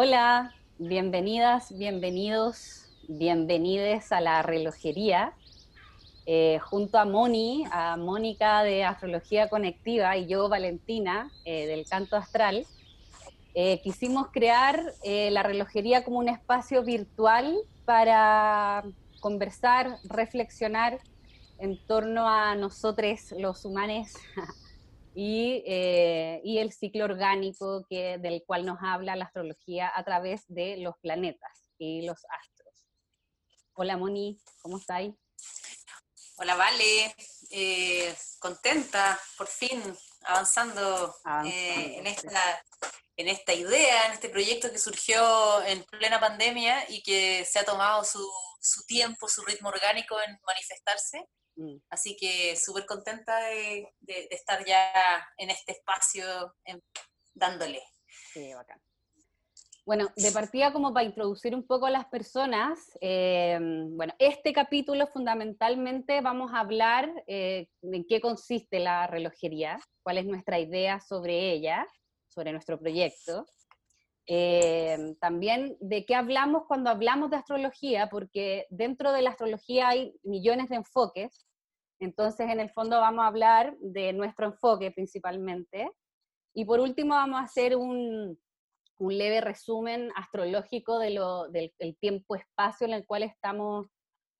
Hola, bienvenidas, bienvenidos, bienvenides a la relojería. Eh, junto a Moni, a Mónica de Astrología Conectiva y yo, Valentina, eh, del Canto Astral, eh, quisimos crear la relojería como un espacio virtual para conversar, reflexionar en torno a nosotros los humanos Eh, y, el ciclo orgánico que, del cual nos habla la astrología a través de los planetas y los astros. Hola Moni, ¿cómo estáis? Hola Vale, eh, contenta, por fin, avanzando, eh, en, esta, en esta idea, en este proyecto que surgió en plena pandemia y que se ha tomado su, su tiempo, su ritmo orgánico en manifestarse. Mm. Así que súper contenta de, estar ya en este espacio dándole. Sí, bacán. Bueno, de partida como para introducir un poco a las personas, eh, bueno, este capítulo fundamentalmente vamos a hablar eh, en qué consiste la relojería, cuál es nuestra idea sobre ella, sobre nuestro proyecto. Eh, también de qué hablamos cuando hablamos de astrología, porque dentro de la astrología hay millones de enfoques, entonces, en el fondo vamos a hablar de nuestro enfoque principalmente. Y por último vamos a hacer un, leve resumen astrológico del, tiempo-espacio en el cual estamos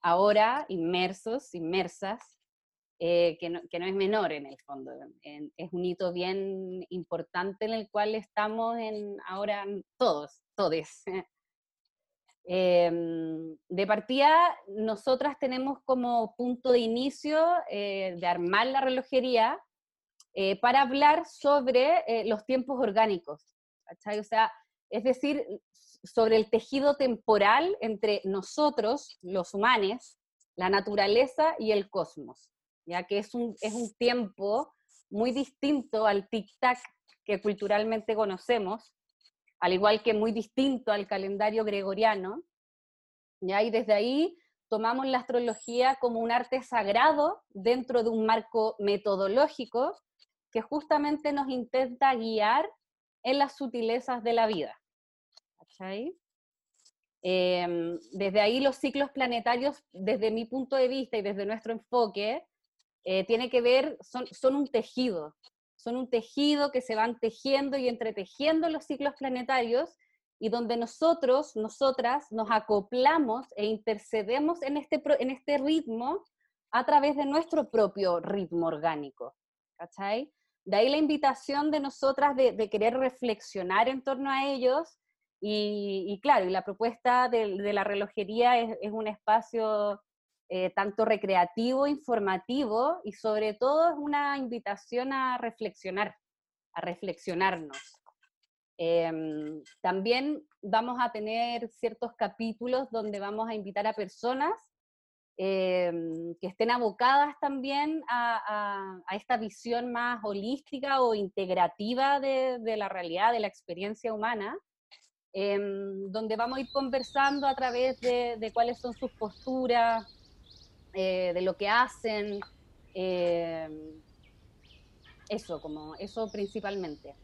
ahora inmersos, inmersas, eh, que, no, es menor en el fondo. es un hito bien importante en el cual estamos en, ahora todos, todes. Em, de partida, nosotras tenemos como punto de inicio eh, de armar la relojería eh, para hablar sobre eh, los tiempos orgánicos, O sea, es decir, sobre el tejido temporal entre nosotros, los humanos, la naturaleza y el cosmos, ya que es un, es un tiempo muy distinto al tic-tac que culturalmente conocemos, al igual que muy distinto al calendario gregoriano, ¿ya? y desde ahí tomamos la astrología como un arte sagrado dentro de un marco metodológico que justamente nos intenta guiar en las sutilezas de la vida. Em, desde ahí los ciclos planetarios, desde mi punto de vista y desde nuestro enfoque, eh, tiene que ver, son, son un tejido, son un tejido que se van tejiendo y entretejiendo los ciclos planetarios y donde nosotros, nosotras, nos acoplamos e intercedemos en este, en este ritmo a través de nuestro propio ritmo orgánico. ¿Cachai? De ahí la invitación de nosotras de, querer reflexionar en torno a ellos y, claro, y la propuesta de, la relojería es, un espacio eh, tanto recreativo, informativo y sobre todo es una invitación a reflexionar, a reflexionarnos. Em, también vamos a tener ciertos capítulos donde vamos a invitar a personas em, que estén abocadas también a, esta visión más holística o integrativa de, la realidad, de la experiencia humana, em, donde vamos a ir conversando a través de, cuáles son sus posturas, eh, de lo que hacen, eso, como eso principalmente.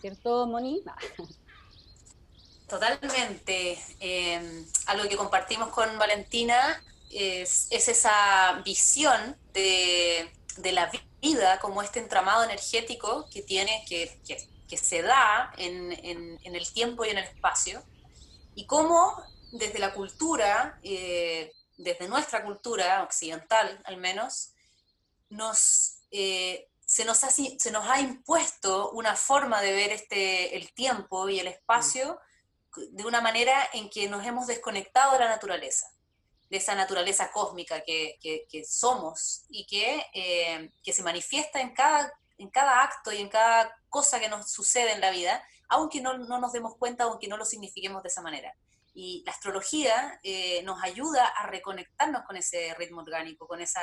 ¿cierto, Moni? Totalmente. Em, algo que compartimos con Valentina es, esa visión de, la vida como este entramado energético que tiene, que, se da en, el tiempo y en el espacio, y cómo desde la cultura, eh, desde nuestra cultura occidental al menos, nos eh, se nos, ha, impuesto una forma de ver este, el tiempo y el espacio de una manera en que nos hemos desconectado de la naturaleza, de esa naturaleza cósmica que, somos y que, eh, se manifiesta en cada, en cada acto y en cada cosa que nos sucede en la vida, aunque no, no nos demos cuenta, aunque no lo signifiquemos de esa manera. Y la astrología eh, nos ayuda a reconectarnos con ese ritmo orgánico, con esa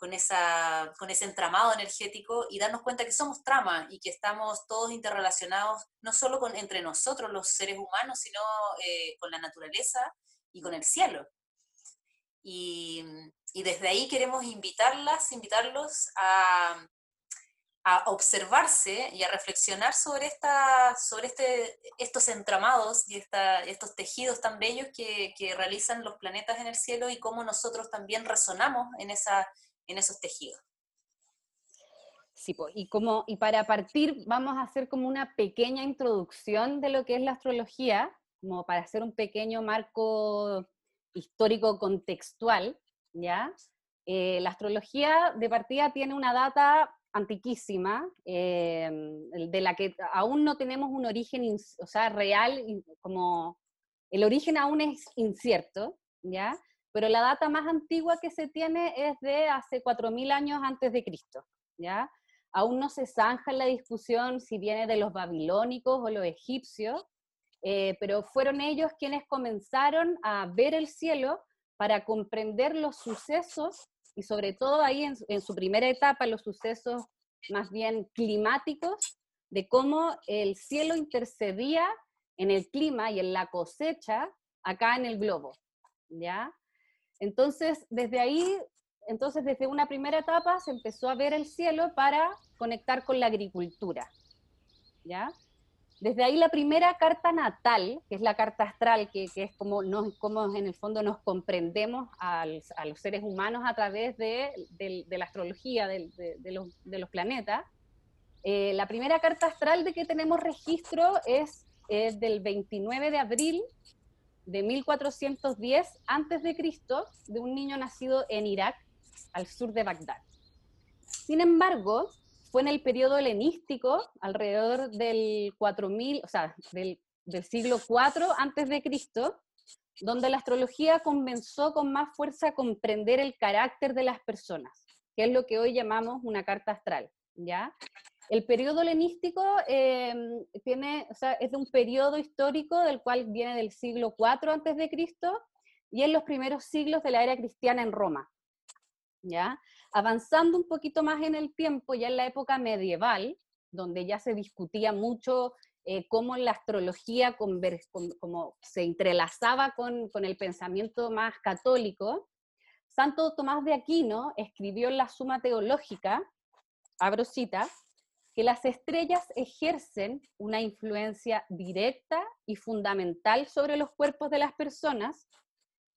con, esa, con ese entramado energético y darnos cuenta que somos trama y que estamos todos interrelacionados, no solo con, entre nosotros los seres humanos, sino eh, con la naturaleza y con el cielo. Y, y, desde ahí queremos invitarlas, invitarlos a, a observarse y a reflexionar sobre, esta, sobre este, estos entramados y esta, estos tejidos tan bellos que, que, realizan los planetas en el cielo y cómo nosotros también resonamos en, esa, en esos tejidos. Sí, y, como, y para partir vamos a hacer como una pequeña introducción de lo que es la astrología, como para hacer un pequeño marco histórico contextual, ¿ya? Eh, la astrología de partida tiene una data antiquísima, eh, de la que aún no tenemos un origen, o sea, real, como el origen aún es incierto, ¿ya? Pero la data más antigua que se tiene es de hace 4.000 años antes de Cristo, ¿ya? Aún no se zanja la discusión si viene de los babilónicos o los egipcios, eh, pero fueron ellos quienes comenzaron a ver el cielo para comprender los sucesos y sobre todo ahí en, su primera etapa los sucesos más bien climáticos, de cómo el cielo intercedía en el clima y en la cosecha acá en el globo, ¿ya? Entonces, desde ahí, entonces desde una primera etapa se empezó a ver el cielo para conectar con la agricultura, ¿ya? Desde ahí la primera carta natal, que es la carta astral, que, es como, nos, como en el fondo nos comprendemos a los seres humanos a través de, la astrología de, los, planetas, eh, la primera carta astral de que tenemos registro es, del 29 de abril de 1410 antes de Cristo, de un niño nacido en Irak, al sur de Bagdad. Sin embargo, fue en el periodo helenístico, alrededor del 4000, o sea, del, siglo IV antes de Cristo, donde la astrología comenzó con más fuerza a comprender el carácter de las personas, que es lo que hoy llamamos una carta astral, ¿ya? El periodo helenístico em, tiene, o sea, es de un periodo histórico del cual viene del siglo IV antes de Cristo y en los primeros siglos de la era cristiana en Roma. ¿ya? Avanzando un poquito más en el tiempo, ya en la época medieval, donde ya se discutía mucho eh, cómo la astrología como se entrelazaba con, el pensamiento más católico, Santo Tomás de Aquino escribió en la Suma Teológica, abro cita, que las estrellas ejercen una influencia directa y fundamental sobre los cuerpos de las personas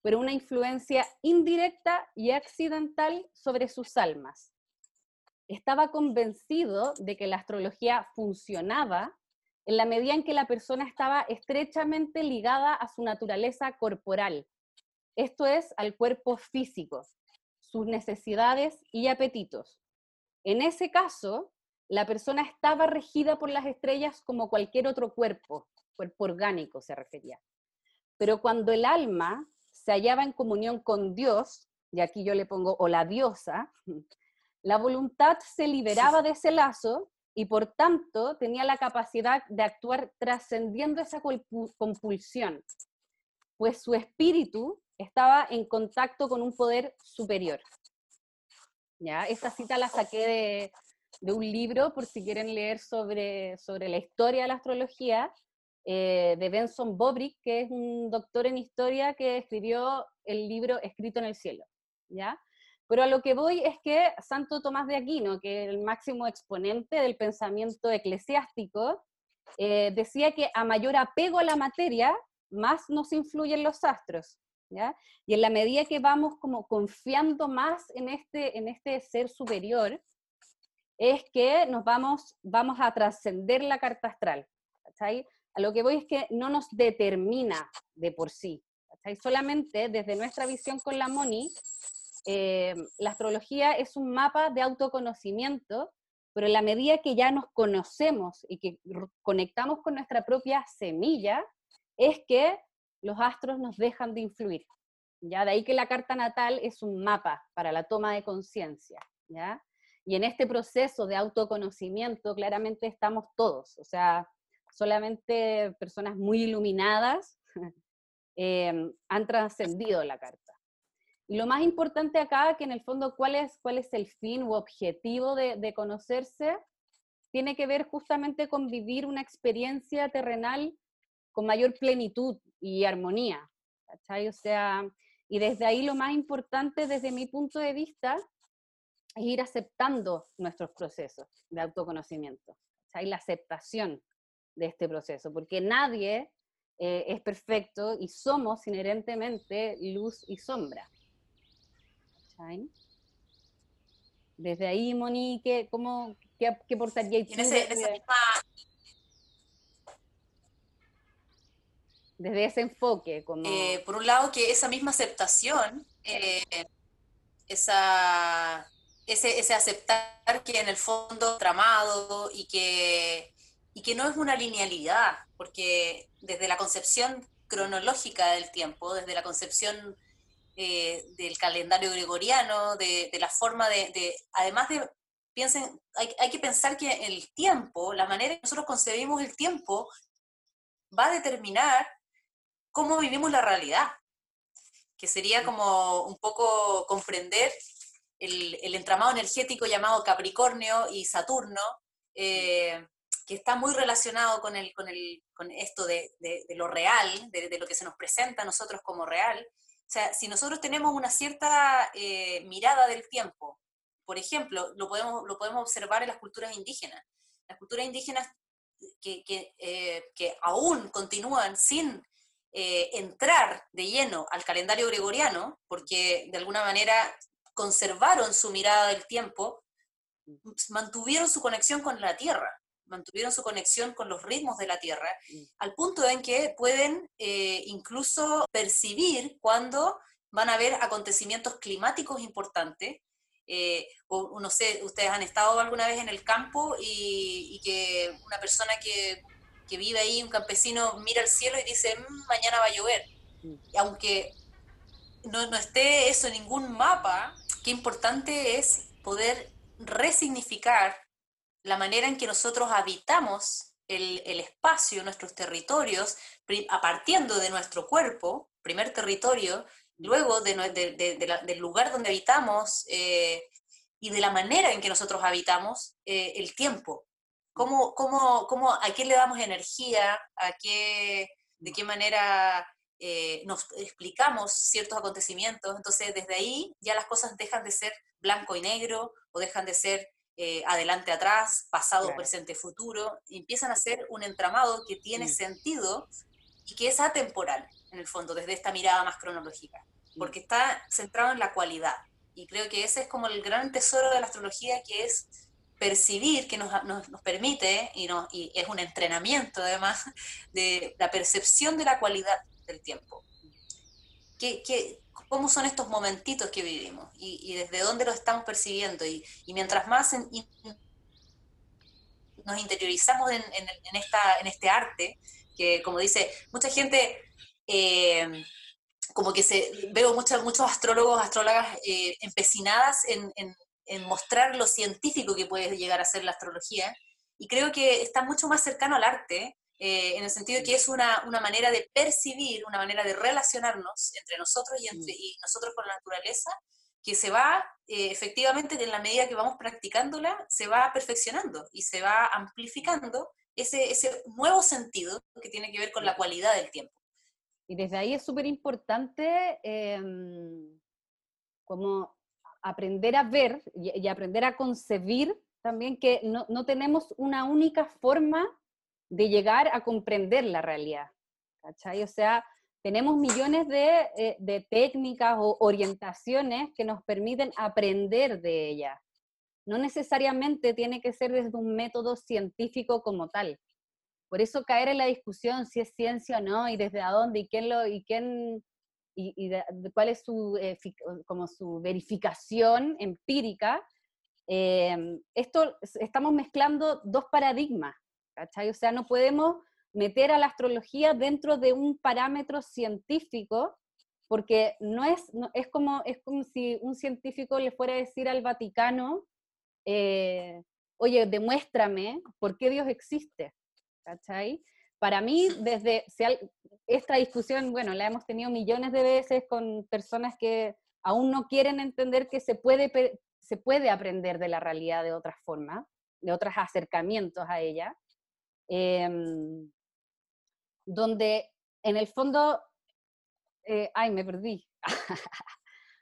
pero una influencia indirecta y accidental sobre sus almas. Estaba convencido de que la astrología funcionaba en la medida en que la persona estaba estrechamente ligada a su naturaleza corporal, esto es, al cuerpo físico, sus necesidades y apetitos. En ese caso, la persona estaba regida por las estrellas como cualquier otro cuerpo, cuerpo orgánico se refería. Pero cuando el alma se hallaba en comunión con Dios, y aquí yo le pongo, o la diosa, la voluntad se liberaba de ese lazo y por tanto tenía la capacidad de actuar trascendiendo esa compulsión, pues su espíritu estaba en contacto con un poder superior. ¿Ya? Esta cita la saqué de, de un libro, por si quieren leer sobre, sobre la historia de la astrología, eh, de Benson Bobrick, que es un doctor en historia que escribió el libro Escrito en el Cielo, ¿ya? Pero a lo que voy es que Santo Tomás de Aquino, que es el máximo exponente del pensamiento eclesiástico, eh, decía que a mayor apego a la materia, más nos influyen los astros, ¿ya? Y en la medida que vamos como confiando más en este, en este ser superior, es que nos vamos, vamos a trascender la carta astral, ¿cachai? A lo que voy es que no nos determina de por sí. Solamente desde nuestra visión con la MONI, eh, la astrología es un mapa de autoconocimiento, pero en la medida que ya nos conocemos y que conectamos con nuestra propia semilla, es que los astros nos dejan de influir. ¿ya? De ahí que la carta natal es un mapa para la toma de conciencia. Y en este proceso de autoconocimiento claramente estamos todos, o sea, solamente personas muy iluminadas em, han trascendido la carta. Y lo más importante acá, que en el fondo, ¿cuál es, cuál es el fin u objetivo de, conocerse? Tiene que ver justamente con vivir una experiencia terrenal con mayor plenitud y armonía. ¿cachai? O sea, y desde ahí lo más importante, desde mi punto de vista, es ir aceptando nuestros procesos de autoconocimiento, hay la aceptación de este proceso, porque nadie eh, es perfecto y somos inherentemente luz y sombra. Desde ahí, Monique, ¿cómo, qué, qué portaría tú? desde ese enfoque. Como... Eh, por un lado, que esa misma aceptación, eh, esa, ese, ese, aceptar que en el fondo tramado y que, y que no es una linealidad, porque desde la concepción cronológica del tiempo, desde la concepción eh, del calendario gregoriano, de, de la forma de, de, además de, piensen, hay, hay, que pensar que el tiempo, la manera en que nosotros concebimos el tiempo, va a determinar cómo vivimos la realidad, que sería como un poco comprender el, entramado energético llamado Capricornio y Saturno, eh, que está muy relacionado con, el, con, el, con esto de, lo real, de, lo que se nos presenta a nosotros como real. O sea, si nosotros tenemos una cierta eh, mirada del tiempo, por ejemplo, lo podemos, lo podemos observar en las culturas indígenas. Las culturas indígenas que, que, eh, que aún continúan sin eh, entrar de lleno al calendario gregoriano, porque de alguna manera conservaron su mirada del tiempo, mantuvieron su conexión con la Tierra, mantuvieron su conexión con los ritmos de la Tierra, al punto en que pueden eh, incluso percibir cuando van a haber acontecimientos climáticos importantes. Eh, o, no sé, ustedes han estado alguna vez en el campo y, y que una persona que que vive ahí, un campesino, mira al cielo y dice, mm, mañana va a llover. Mm. Y aunque no, no esté eso en ningún mapa, qué importante es poder resignificar la manera en que nosotros habitamos el, el espacio, nuestros territorios, a partiendo de nuestro cuerpo, primer territorio, luego de, de, del lugar donde habitamos eh, y de la manera en que nosotros habitamos eh, el tiempo. ¿Cómo, cómo, cómo, ¿A qué le damos energía? ¿A qué, ¿De qué manera eh, nos explicamos ciertos acontecimientos? Entonces, desde ahí ya las cosas dejan de ser blanco y negro o dejan de ser eh, adelante, atrás, pasado, presente, futuro, y empiezan a ser un entramado que tiene sentido y que es atemporal, en el fondo, desde esta mirada más cronológica, porque está centrado en la cualidad. Y creo que ese es como el gran tesoro de la astrología, que es percibir que nos, nos, nos permite, y, no, y es un entrenamiento además, de la percepción de la cualidad del tiempo. ¿Qué, qué, cómo son estos momentitos que vivimos y, desde dónde los estamos percibiendo? Y, mientras más nos interiorizamos en, este arte, que como dice, mucha gente... Eh, como que se veo muchos muchos astrólogos, astrólogas eh, empecinadas en, en mostrar lo científico que puede llegar a ser la astrología, y creo que está mucho más cercano al arte, eh, en el sentido de que es una, una, manera de percibir, una manera de relacionarnos entre nosotros y, entre, y nosotros con la naturaleza, que se va, eh, efectivamente, en la medida que vamos practicándola, se va perfeccionando y se va amplificando ese, ese nuevo sentido que tiene que ver con la cualidad del tiempo. Y desde ahí es súper importante eh, como aprender a ver y, aprender a concebir también que no, no, tenemos una única forma de llegar a comprender la realidad. ¿cachai? O sea, tenemos millones de, eh, de técnicas o orientaciones que nos permiten aprender de ella. No necesariamente tiene que ser desde un método científico como tal. Por eso caer en la discusión si es ciencia o no y desde dónde y quién lo y quién y, cuál es su, eh, como su verificación empírica, eh, esto estamos mezclando dos paradigmas, ¿cachai? O sea, no podemos meter a la astrología dentro de un parámetro científico, porque no es, no, es, como, es como si un científico le fuera a decir al Vaticano, eh, oye, demuéstrame por qué Dios existe, ¿cachai? para mí, desde esta discusión, bueno, la hemos tenido millones de veces con personas que aún no quieren entender que se puede, se puede aprender de la realidad de otras formas, de otros acercamientos a ella, em, donde en el fondo, eh, ay, me perdí.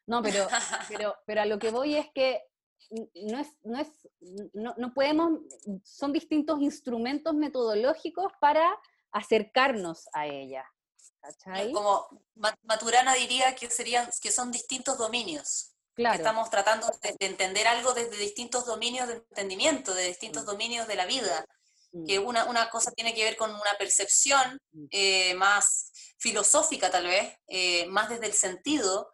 no, pero, pero, pero a lo que voy es que no es, no es, no, no podemos, son distintos instrumentos metodológicos para acercarnos a ella. Como Maturana diría que serían, que son distintos dominios. Claro. Estamos tratando de, entender algo desde distintos dominios de entendimiento, de distintos dominios de la vida. Mm. Que una, una, cosa tiene que ver con una percepción mm. eh, más filosófica, tal vez, eh, más desde el sentido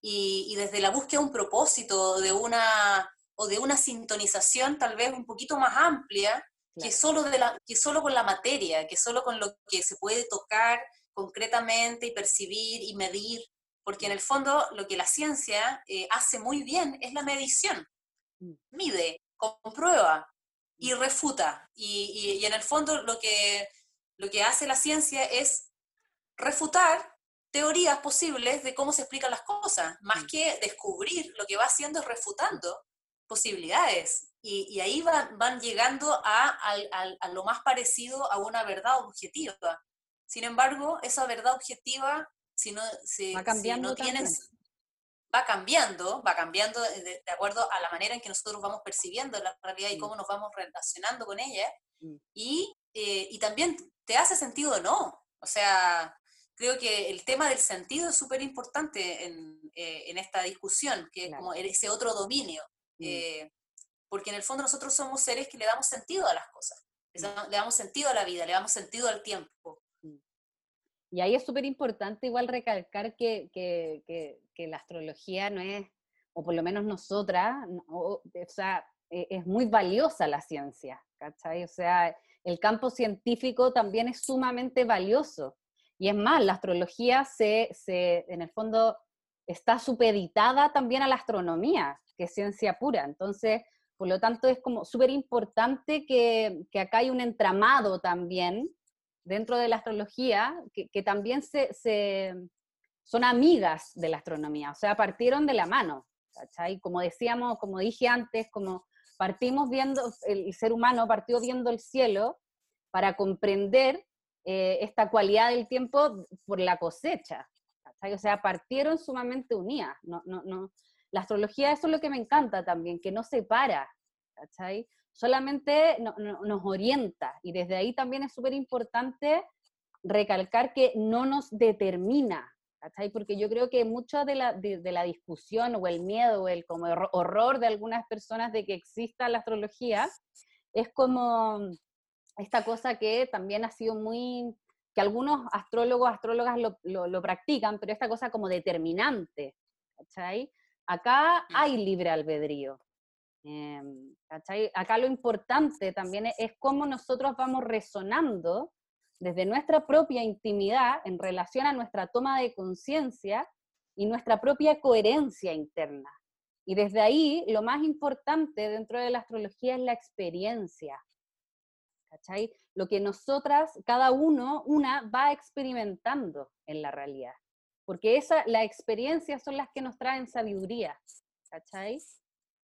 y, y, desde la búsqueda de un propósito, de una, o de una sintonización tal vez un poquito más amplia que, solo de la, que solo con la materia, que solo con lo que se puede tocar concretamente y percibir y medir, porque en el fondo lo que la ciencia eh, hace muy bien es la medición. Mm. Mide, comprueba y refuta. Y, y, en el fondo lo que, lo que hace la ciencia es refutar teorías posibles de cómo se explican las cosas, más mm. que descubrir, lo que va haciendo es refutando posibilidades. Y, y ahí van, van llegando a, a, a, lo más parecido a una verdad objetiva. Sin embargo, esa verdad objetiva, si no, si, va cambiando tienes, va cambiando, va cambiando de, acuerdo a la manera en que nosotros vamos percibiendo la realidad y mm. cómo nos vamos relacionando con ella. Mm. Y, eh, y también te hace sentido o no. O sea, creo que el tema del sentido es súper importante en, eh, en, esta discusión, que es como ese otro dominio. Mm. Eh, porque en el fondo nosotros somos seres que le damos sentido a las cosas, le damos sentido a la vida, le damos sentido al tiempo. Y ahí es súper importante igual recalcar que, que, que, la astrología no es, o por lo menos nosotras, o, sea, e, es muy valiosa la ciencia, ¿cachai? O sea, el campo científico también es sumamente valioso. Y es más, la astrología se, se, en el fondo está supeditada también a la astronomía, que es ciencia pura. Entonces, por lo tanto, es como súper importante que, que, acá hay un entramado también dentro de la astrología, que, también se, son amigas de la astronomía, o sea, partieron de la mano, ¿cachai? Como decíamos, como dije antes, como partimos viendo, el ser humano partió viendo el cielo para comprender eh, esta cualidad del tiempo por la cosecha, ¿cachai? O sea, partieron sumamente unidas, no, no, no. La astrología, eso es lo que me encanta también, que no separa, ¿cachai? Solamente nos orienta y desde ahí también es súper importante recalcar que no nos determina, ¿cachai? Porque yo creo que mucho de la, de, la discusión o el miedo o el como horror de algunas personas de que exista la astrología es como esta cosa que también ha sido muy, que algunos astrólogos, astrólogas lo, lo, lo practican, pero esta cosa como determinante, ¿cachai? Acá mm. hay libre albedrío, Em, Acá lo importante también es, cómo nosotros vamos resonando desde nuestra propia intimidad en relación a nuestra toma de conciencia y nuestra propia coherencia interna. Y desde ahí, lo más importante dentro de la astrología es la experiencia. ¿Cachai? Lo que nosotras, cada uno, una, va experimentando en la realidad. Porque esa, las experiencias son las que nos traen sabiduría. ¿Cachai?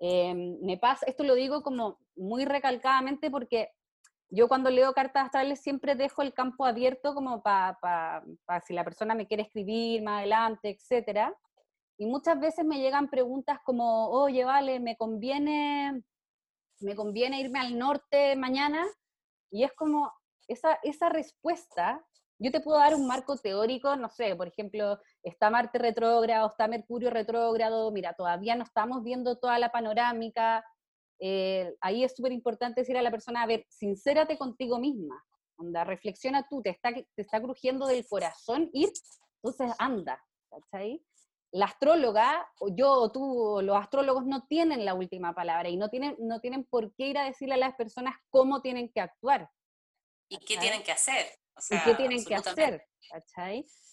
Em, me pasa, esto lo digo como muy recalcadamente porque yo cuando leo cartas astrales siempre dejo el campo abierto como para si la persona me quiere escribir más adelante, etc. Y muchas veces me llegan preguntas como, oye, vale, me conviene, me conviene irme al norte mañana. Y es como, esa, esa respuesta yo te puedo dar un marco teórico, no sé, por ejemplo, está Marte retrógrado, está Mercurio retrógrado, mira, todavía no estamos viendo toda la panorámica. Eh, ahí es súper importante decir a la persona, a ver, sincérate contigo misma, anda, reflexiona tú, te está, te está crujiendo del corazón ir, entonces anda, ¿cachai? La astróloga, o yo o tú, los astrólogos no tienen la última palabra y no tienen, no tienen por qué ir a decirle a las personas cómo tienen que actuar. ¿Y qué tienen que hacer? ¿Y qué tienen que hacer?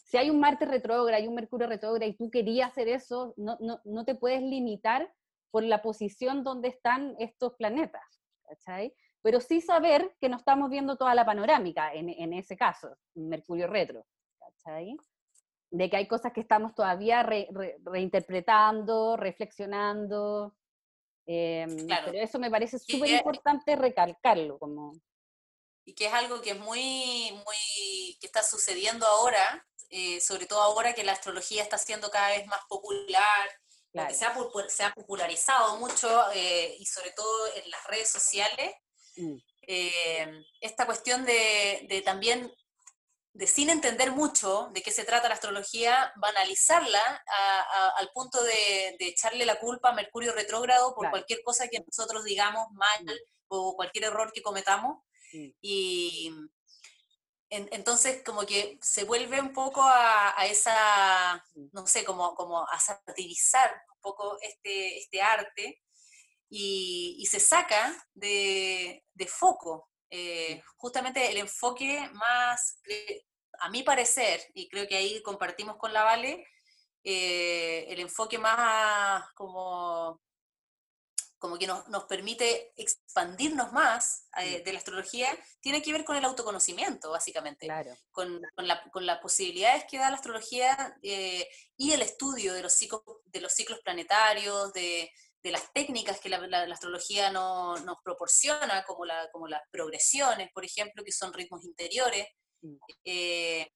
Si hay un Marte retrógrado, hay un Mercurio retrógrado y tú querías hacer eso, no, no, no, te puedes limitar por la posición donde están estos planetas. Pero sí saber que no estamos viendo toda la panorámica en, en ese caso, Mercurio retro. De que hay cosas que estamos todavía reinterpretando, reflexionando. Em, pero eso me parece súper importante recalcarlo. Como y que es algo que es muy, muy, que está sucediendo ahora, eh, sobre todo ahora que la astrología está siendo cada vez más popular, se, ha, se, ha, popularizado mucho eh, y sobre todo en las redes sociales, mm. eh, esta cuestión de, de, también, de sin entender mucho de qué se trata la astrología, banalizarla al punto de, de, echarle la culpa a Mercurio retrógrado por cualquier cosa que nosotros digamos mal mm. o cualquier error que cometamos. Y, entonces, como que se vuelve un poco a, esa, no sé, como, como a satirizar un poco este, este arte y, se saca de, foco. Eh, justamente el enfoque más, a mi parecer, y creo que ahí compartimos con la Vale, eh, el enfoque más como como que nos, permite expandirnos más eh, de la astrología, tiene que ver con el autoconocimiento, básicamente. Con, con, las posibilidades que da la astrología eh, y el estudio de los ciclos, de los ciclos planetarios, de, de las técnicas que la, astrología no, nos proporciona, como, la, como las progresiones, por ejemplo, que son ritmos interiores. Mm. Eh,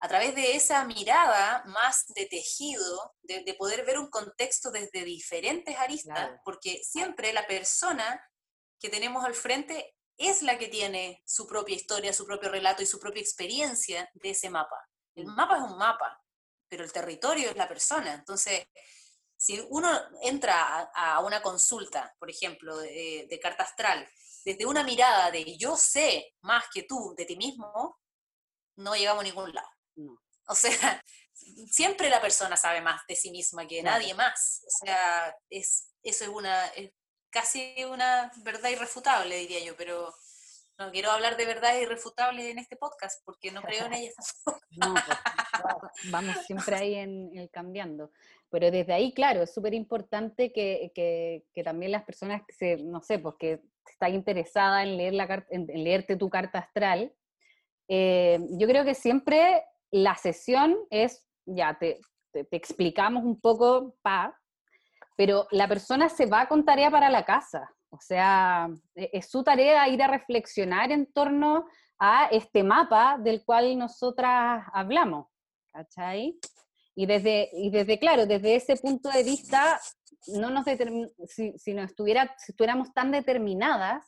a través de esa mirada más de tejido, de, poder ver un contexto desde diferentes aristas, porque siempre la persona que tenemos al frente es la que tiene su propia historia, su propio relato y su propia experiencia de ese mapa. El mapa es un mapa, pero el territorio es la persona. Entonces, si uno entra a, una consulta, por ejemplo, de, de carta astral, desde una mirada de yo sé más que tú de ti mismo, no llegamos a ningún lado. O sea, siempre la persona sabe más de sí misma que nadie más. O sea, es, eso es una, casi una verdad irrefutable, diría yo, pero no quiero hablar de verdad irrefutable en este podcast porque no creo en ellas no, pues, vamos siempre ahí en, el cambiando. Pero desde ahí, claro, es súper importante que, que, también las personas que se, no sé, pues que está interesada en, leer la, en, leerte tu carta astral, eh, yo creo que siempre la sesión es, ya te, explicamos un poco, pa, pero la persona se va con tarea para la casa. O sea, e, es su tarea ir a reflexionar en torno a este mapa del cual nosotras hablamos. ¿Cachai? Y desde, y desde, claro, desde ese punto de vista, no nos si, si, no estuviera, si estuviéramos tan determinadas,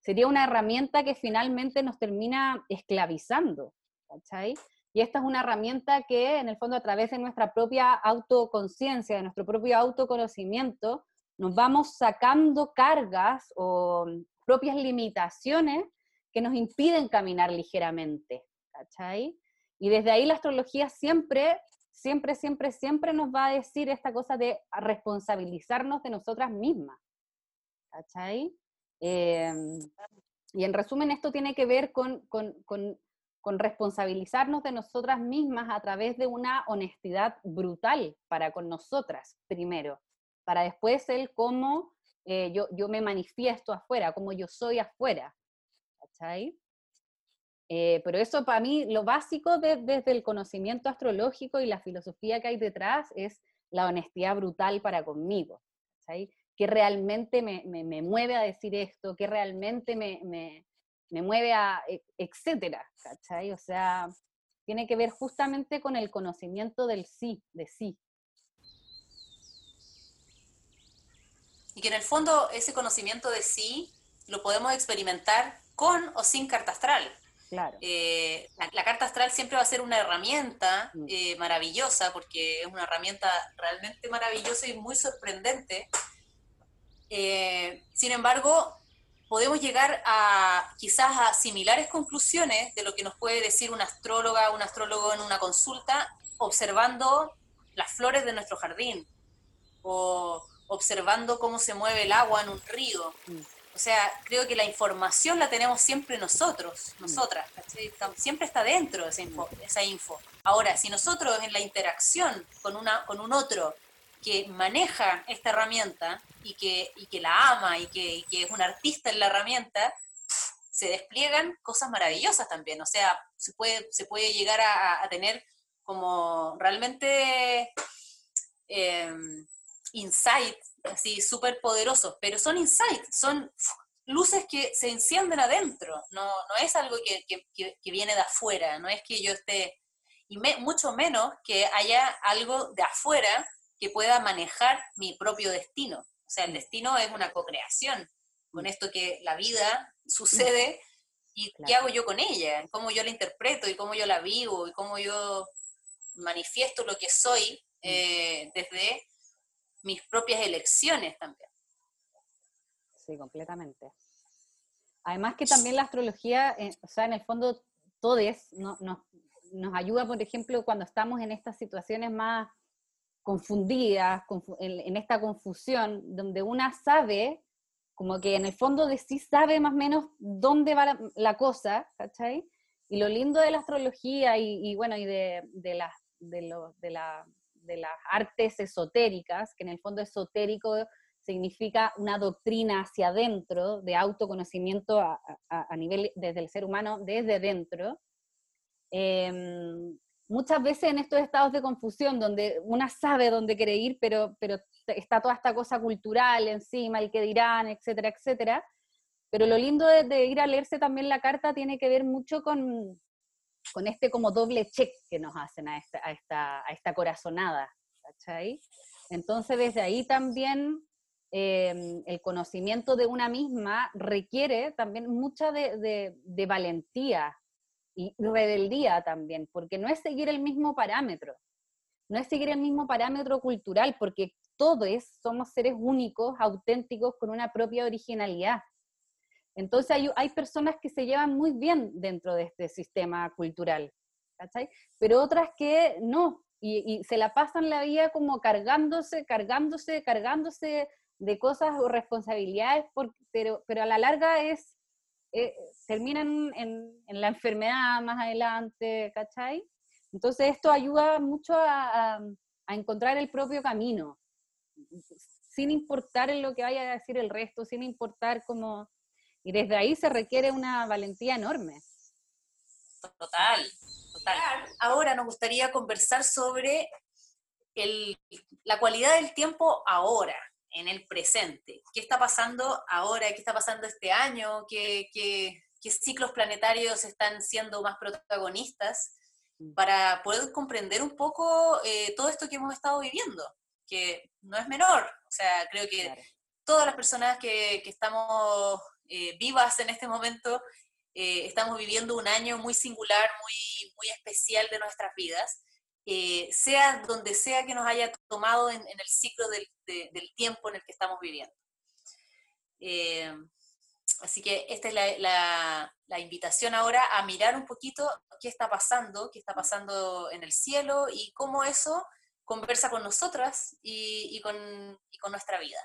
sería una herramienta que finalmente nos termina esclavizando. ¿cachai? Y esta es una herramienta que, en el fondo, a través de nuestra propia autoconciencia, de nuestro propio autoconocimiento, nos vamos sacando cargas o propias limitaciones que nos impiden caminar ligeramente. Y desde ahí la astrología siempre, siempre, siempre, siempre nos va a decir esta cosa de responsabilizarnos de nosotras mismas. Em, y en resumen, esto tiene que ver con, con con responsabilizarnos de nosotras mismas a través de una honestidad brutal para con nosotras primero, para después el cómo eh, yo, yo, me manifiesto afuera, cómo yo soy afuera. Eh, pero eso para mí, lo básico desde el conocimiento astrológico y la filosofía que hay detrás es la honestidad brutal para conmigo. ¿cachai? Que realmente me, me, mueve a decir esto, que realmente me, me mueve a, e, etcétera, ¿cachai? O sea, tiene que ver justamente con el conocimiento del sí, de sí. Y que en el fondo ese conocimiento de sí lo podemos experimentar con o sin carta astral. Claro. Eh, la, carta astral siempre va a ser una herramienta mm. eh, maravillosa, porque es una herramienta realmente maravillosa y muy sorprendente. Eh, sin embargo, podemos llegar a quizás a similares conclusiones de lo que nos puede decir una astróloga o un astrólogo en una consulta observando las flores de nuestro jardín o observando cómo se mueve el agua en un río. Mm. O sea, creo que la información la tenemos siempre nosotros, mm. nosotras, siempre está dentro esa info, esa info. Ahora, si nosotros en la interacción con, una, con un otro que maneja esta herramienta y que, y que la ama y que, que, es un artista en la herramienta, se despliegan cosas maravillosas también. O sea, se puede, se puede llegar a, tener como realmente em, insights así súper poderosos, pero son insights, son luces que se encienden adentro, no, no es algo que, que, que viene de afuera, no es que yo esté, y mucho menos que haya algo de afuera que pueda manejar mi propio destino. O sea, el destino es una co-creación con esto que la vida sucede y qué hago yo con ella, cómo yo la interpreto y cómo yo la vivo y cómo yo manifiesto lo que soy eh, desde mis propias elecciones también. Sí, completamente. Además que también la astrología, eh, o sea, en el fondo, todes no, nos ayuda, por ejemplo, cuando estamos en estas situaciones más confundidas, en, esta confusión, donde una sabe, como que en el fondo de sí sabe más o menos dónde va la, cosa, ¿cachai? Y lo lindo de la astrología y, bueno, y de, de, las, de, lo, de, la, de las artes esotéricas, que en el fondo esotérico significa una doctrina hacia adentro, de autoconocimiento a, a, nivel desde el ser humano, desde dentro. Em, muchas veces en estos estados de confusión, donde una sabe dónde quiere ir, pero, pero está toda esta cosa cultural encima, el que dirán, etcétera, etcétera. Pero lo lindo de, ir a leerse también la carta tiene que ver mucho con, con este como doble check que nos hacen a esta, a esta, corazonada. Entonces desde ahí también Em, el conocimiento de una misma requiere también mucha de, valentía y rebeldía también, porque no es seguir el mismo parámetro, no es seguir el mismo parámetro cultural, porque todos somos seres únicos, auténticos, con una propia originalidad. Entonces hay, hay personas que se llevan muy bien dentro de este sistema cultural, ¿cachai? Pero otras que no, y, y, se la pasan la vida como cargándose, cargándose, cargándose de cosas o responsabilidades, pero, pero a la larga es, eh, terminan en, la enfermedad más adelante, ¿cachai? Entonces esto ayuda mucho a, encontrar el propio camino, sin importar en lo que vaya a decir el resto, sin importar cómo... Y desde ahí se requiere una valentía enorme. Total, total. Ahora nos gustaría conversar sobre el, la cualidad del tiempo ahora en el presente. ¿Qué está pasando ahora? ¿Qué está pasando este año? ¿Qué, qué, ciclos planetarios están siendo más protagonistas? Mm. Para poder comprender un poco eh, todo esto que hemos estado viviendo, que no es menor. O sea, creo que todas las personas que, que estamos eh, vivas en este momento eh, estamos viviendo un año muy singular, muy, muy especial de nuestras vidas. Eh, sea donde sea que nos haya tomado en, el ciclo del, tiempo en el que estamos viviendo. Eh, así que esta es la, invitación ahora a mirar un poquito qué está pasando, qué está pasando en el cielo y cómo eso conversa con nosotras y con nuestra vida.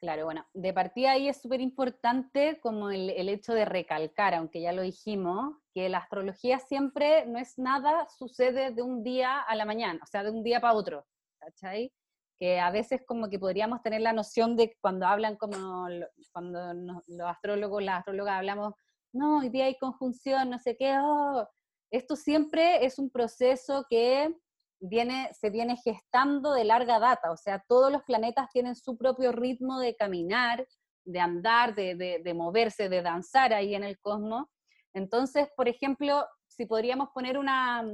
Claro, bueno, de partida ahí es súper importante como el, hecho de recalcar, aunque ya lo dijimos, que la astrología siempre no es nada, sucede de un día a la mañana, o sea, de un día para otro, ¿cachai? Que a veces como que podríamos tener la noción de cuando hablan como, cuando los astrólogos, las astrólogas hablamos, no, hoy día hay conjunción, no sé qué, oh, esto siempre es un proceso que se viene gestando de larga data, o sea, todos los planetas tienen su propio ritmo de caminar, de andar, de, moverse, de danzar ahí en el cosmos. Entonces, por ejemplo, si podríamos poner una,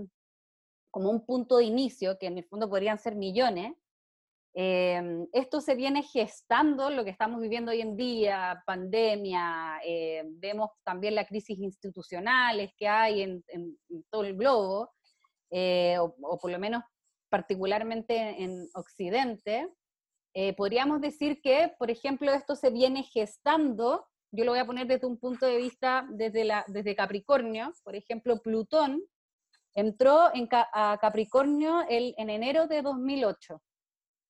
como un punto de inicio, que en el fondo podrían ser millones, em, esto se viene gestando, lo que estamos viviendo hoy en día, pandemia, eh, vemos también la crisis institucionales que hay en todo el globo, eh, o, por lo menos particularmente en Occidente, eh, podríamos decir que, por ejemplo, esto se viene gestando, yo lo voy a poner desde un punto de vista desde, la, desde Capricornio, por ejemplo, Plutón entró en, a Capricornio el, en enero de 2008,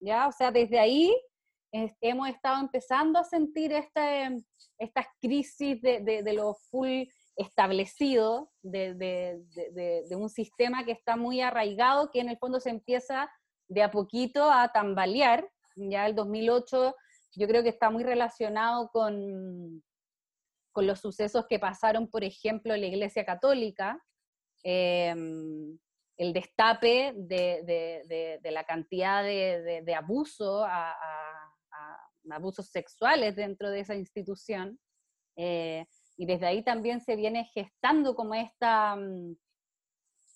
¿ya? O sea, desde ahí hemos estado empezando a sentir esta, estas crisis de, de, de lo full establecido de, un sistema que está muy arraigado, que en el fondo se empieza de a poquito a tambalear. Ya el 2008 yo creo que está muy relacionado con, los sucesos que pasaron, por ejemplo, en la Iglesia Católica, em, el destape de, la cantidad de, abuso, a, abusos sexuales dentro de esa institución. Eh, y desde ahí también se viene gestando como esta, mm,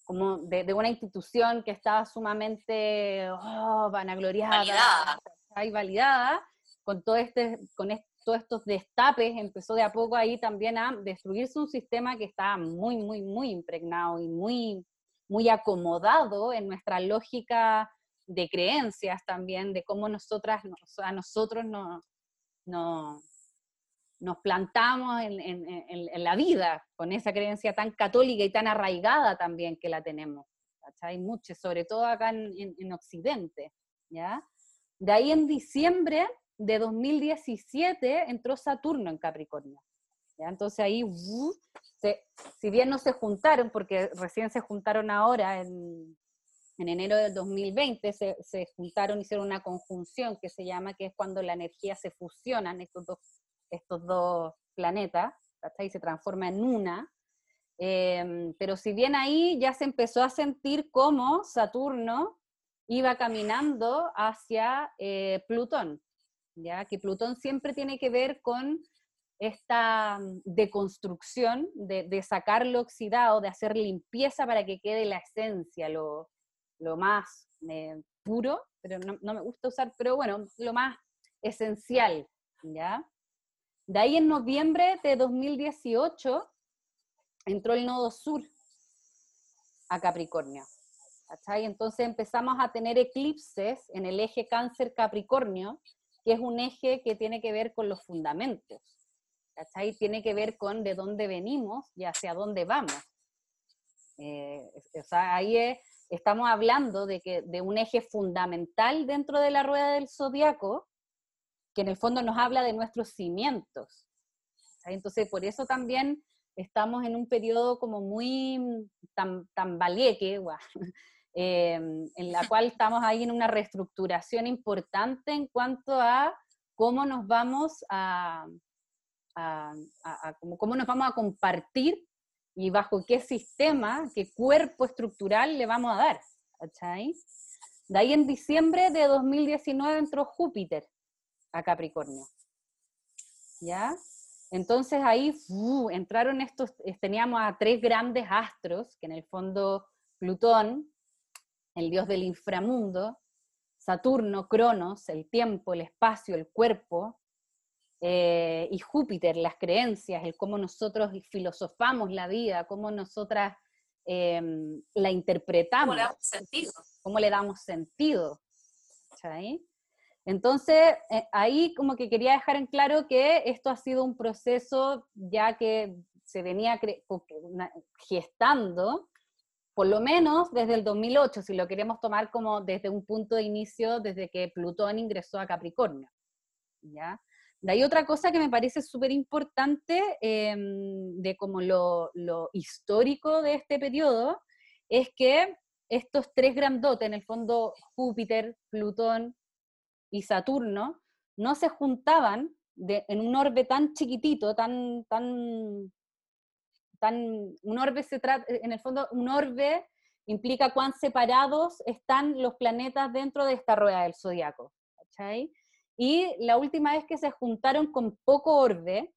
como de, una institución que estaba sumamente oh, vanagloriada, validada. Y validada, con, todo este, con todos estos destapes, empezó de a poco ahí también a destruirse un sistema que estaba muy, muy, muy impregnado y muy, muy acomodado en nuestra lógica de creencias también, de cómo nosotras, a nosotros nos, no, nos plantamos en, la vida con esa creencia tan católica y tan arraigada también que la tenemos. Hay mucho, sobre todo acá en, Occidente. ¿ya? De ahí en diciembre de 2017 entró Saturno en Capricornio. ¿ya? Entonces ahí, si bien no se juntaron, porque recién se juntaron ahora en, enero del 2020, se, se juntaron, hicieron una conjunción que se llama, que es cuando la energía se fusionan, estos dos estos dos planetas, y se transforma en una. Em, pero si bien ahí ya se empezó a sentir como Saturno iba caminando hacia eh, Plutón, ya que Plutón siempre tiene que ver con esta mm, deconstrucción, de, sacar lo oxidado, de hacer limpieza para que quede la esencia, lo, más eh, puro, pero no, no, me gusta usar, pero bueno, lo más esencial, ¿ya? De ahí en noviembre de 2018 entró el nodo sur a Capricornio. ¿cachai? Entonces empezamos a tener eclipses en el eje cáncer-capricornio, que es un eje que tiene que ver con los fundamentos. ¿cachai? Tiene que ver con de dónde venimos y hacia dónde vamos. Eh, o sea, ahí estamos hablando de, que, de un eje fundamental dentro de la rueda del zodiaco, que en el fondo nos habla de nuestros cimientos. Entonces, por eso también estamos en un periodo como muy tan, tan em, en la cual estamos ahí en una reestructuración importante en cuanto a cómo nos vamos a, cómo, nos vamos a compartir y bajo qué sistema, qué cuerpo estructural le vamos a dar. De ahí en diciembre de 2019 entró Júpiter a Capricornio. ¿Ya? Entonces ahí entraron estos, teníamos a tres grandes astros, que en el fondo Plutón, el dios del inframundo, Saturno, Cronos, el tiempo, el espacio, el cuerpo, eh, y Júpiter, las creencias, el cómo nosotros filosofamos la vida, cómo nosotras em, la interpretamos. ¿Cómo le damos sentido? ¿Cómo le damos sentido? Entonces, eh, ahí como que quería dejar en claro que esto ha sido un proceso ya que se venía gestando, por lo menos desde el 2008, si lo queremos tomar como desde un punto de inicio, desde que Plutón ingresó a Capricornio. ¿ya? De ahí otra cosa que me parece súper importante em, de como lo, lo, histórico de este periodo, es que estos tres grandotes, en el fondo Júpiter, Plutón y Saturno no se juntaban en un orbe tan chiquitito, tan, tan, tan, un orbe se trata, en el fondo, un orbe implica cuán separados están los planetas dentro de esta rueda del zodiaco. Y la última vez que se juntaron con poco orbe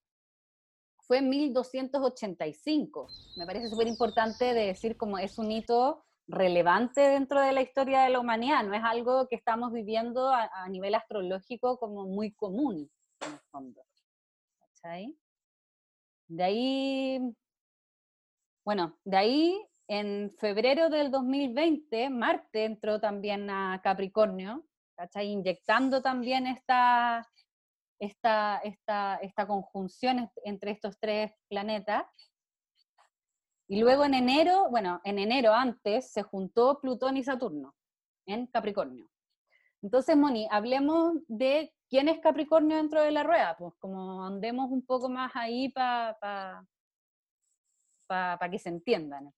fue en 1285. Me parece súper importante decir como es un hito relevante dentro de la historia de la humanidad, no es algo que estamos viviendo a, nivel astrológico como muy común, en el fondo. De ahí, bueno, de ahí en febrero del 2020, Marte entró también a Capricornio, ¿cachai? Inyectando también esta, esta, esta, esta conjunción entre estos tres planetas. Y luego en enero, bueno, en enero antes se juntó Plutón y Saturno en Capricornio. Entonces, Moni, hablemos de quién es Capricornio dentro de la rueda, pues como andemos un poco más ahí para que se entiendan.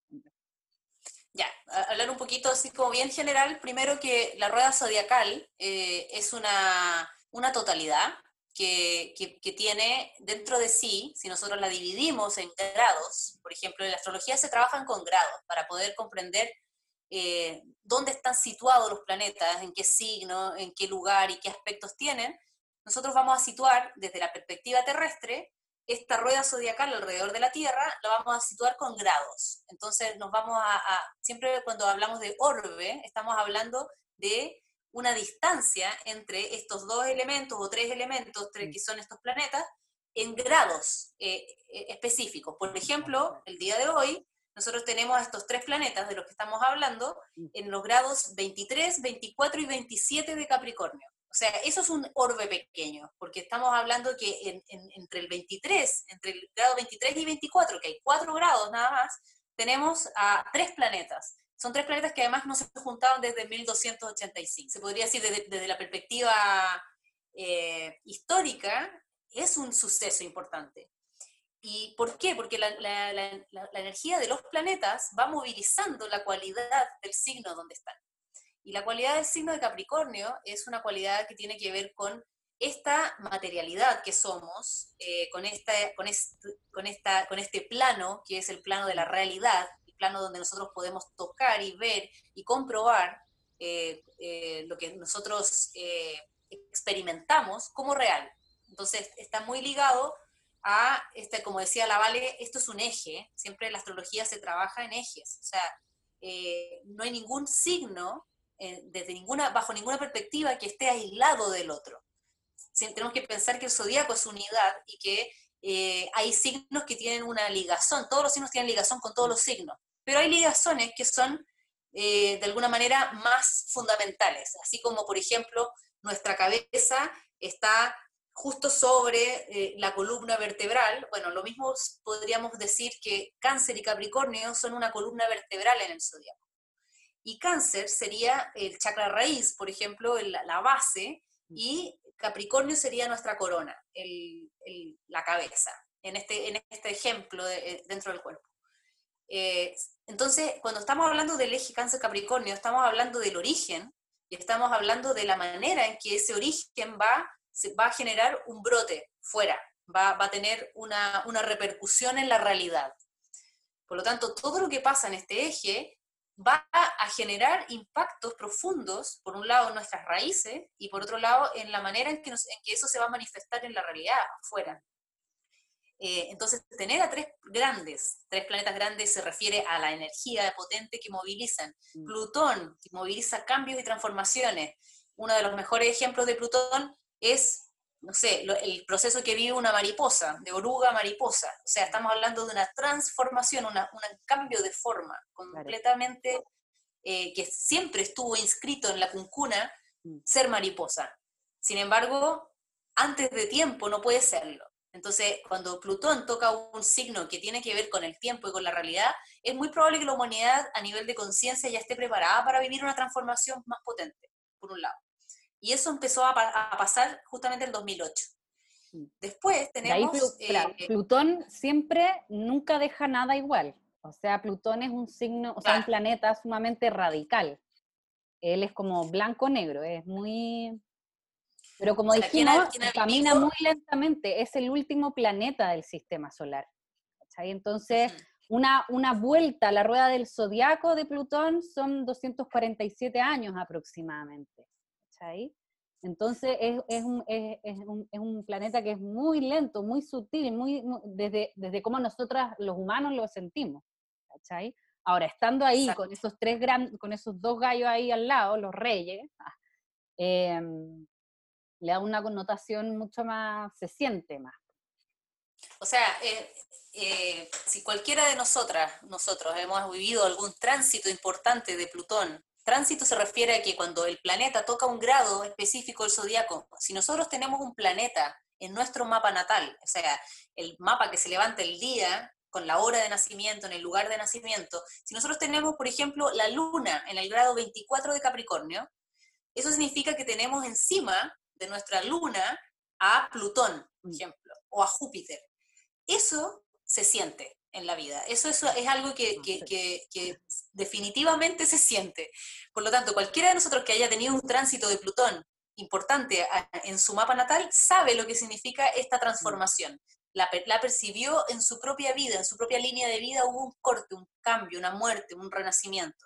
Ya, hablar un poquito así como bien general, primero que la rueda zodiacal eh, es una, una totalidad, que, tiene dentro de sí, si nosotros la dividimos en grados, por ejemplo, en la astrología se trabajan con grados para poder comprender eh, dónde están situados los planetas, en qué signo, en qué lugar y qué aspectos tienen, nosotros vamos a situar desde la perspectiva terrestre esta rueda zodiacal alrededor de la Tierra la vamos a situar con grados. Entonces nos vamos a, siempre cuando hablamos de orbe, estamos hablando de una distancia entre estos dos elementos o tres elementos, tres que son estos planetas, en grados eh, eh, específicos. Por ejemplo, el día de hoy, nosotros tenemos estos tres planetas de los que estamos hablando en los grados 23, 24 y 27 de Capricornio. O sea, eso es un orbe pequeño, porque estamos hablando que entre el 23, entre el grado 23 y 24, que hay cuatro grados nada más, tenemos a tres planetas. Son tres planetas que además no se juntaban desde 1285. Se podría decir desde, la perspectiva eh, histórica, es un suceso importante. ¿Y por qué? Porque la, la, energía de los planetas va movilizando la cualidad del signo donde están. Y la cualidad del signo de Capricornio es una cualidad que tiene que ver con esta materialidad que somos, eh, con, esta, con, con, esta, con este plano, que es el plano de la realidad, plano donde nosotros podemos tocar y ver y comprobar eh, eh, lo que nosotros experimentamos como real. Entonces está muy ligado a, este, como decía la Vale, esto es un eje, siempre la astrología se trabaja en ejes, o sea, no hay ningún signo eh, desde ninguna, bajo ninguna perspectiva que esté aislado del otro. tenemos que pensar que el zodíaco es unidad y que eh, hay signos que tienen una ligazón, todos los signos tienen ligazón con todos los signos, pero hay ligazones que son eh, de alguna manera más fundamentales, así como por ejemplo nuestra cabeza está justo sobre la columna vertebral, bueno, lo mismo podríamos decir que cáncer y capricornio son una columna vertebral en el zodiaco. Y cáncer sería el chakra raíz, por ejemplo, la base, mm. y Capricornio sería nuestra corona, la cabeza, en este, en este ejemplo eh, dentro del cuerpo. Eh, entonces, cuando estamos hablando del eje cáncer-capricornio, estamos hablando del origen y estamos hablando de la manera en que ese origen va, va a generar un brote fuera, va, va a tener una, una repercusión en la realidad. Por lo tanto, todo lo que pasa en este eje va a generar impactos profundos, por un lado en nuestras raíces y por otro lado en la manera en que, eso se va a manifestar en la realidad afuera. Eh, entonces, tener a tres grandes, tres planetas grandes se refiere a la energía potente que movilizan. Mm. Plutón, que moviliza cambios y transformaciones. Uno de los mejores ejemplos de Plutón es no sé, el proceso que vive una mariposa, de oruga a mariposa. O sea, estamos hablando de una transformación, un cambio de forma completamente eh, que siempre estuvo inscrito en la cuncuna mm. ser mariposa. Sin embargo, antes de tiempo no puede serlo. Entonces, cuando Plutón toca un signo que tiene que ver con el tiempo y con la realidad, es muy probable que la humanidad a nivel de conciencia ya esté preparada para vivir una transformación más potente, por un lado. Y eso empezó a, pasar justamente en 2008. Mm. Después tenemos... Eh, Plutón siempre nunca deja nada igual. O sea, Plutón es un signo, o sea, un planeta sumamente radical. Él es como blanco-negro, es muy... Pero como dijimos, camina muy lentamente, es el último planeta del sistema solar. Entonces, una, una vuelta a la rueda del zodiaco de Plutón son 247 años aproximadamente. Entonces es, es, un, es, un, es, un, planeta que es muy lento, muy sutil, muy, desde, desde cómo nosotras los humanos lo sentimos. ¿cachai? Ahora, estando ahí con esos tres gran, con esos dos gallos ahí al lado, los reyes, em, le da una connotación mucho más, se siente más. O sea, eh, eh, si cualquiera de nosotras, nosotros hemos vivido algún tránsito importante de Plutón Tránsito se refiere a que cuando el planeta toca un grado específico del zodiaco, si nosotros tenemos un planeta en nuestro mapa natal, o sea, el mapa que se levanta el día con la hora de nacimiento, en el lugar de nacimiento, si nosotros tenemos, por ejemplo, la luna en el grado 24 de Capricornio, eso significa que tenemos encima de nuestra luna a Plutón, por mm. ejemplo, o a Júpiter. Eso se siente en la vida. Eso, es algo que, definitivamente se siente. Por lo tanto, cualquiera de nosotros que haya tenido un tránsito de Plutón importante en su mapa natal sabe lo que significa esta transformación. La, la, percibió en su propia vida, en su propia línea de vida hubo un corte, un cambio, una muerte, un renacimiento.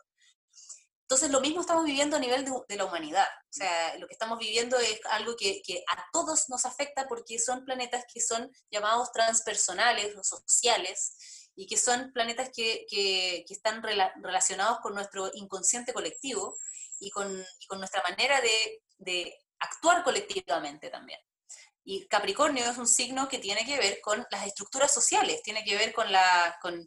Entonces, lo mismo estamos viviendo a nivel de, la humanidad. O sea, lo que estamos viviendo es algo que, a todos nos afecta porque son planetas que son llamados transpersonales o sociales y que son planetas que, están relacionados con nuestro inconsciente colectivo y con, nuestra manera de, actuar colectivamente también. Y Capricornio es un signo que tiene que ver con las estructuras sociales, tiene que ver con la, con,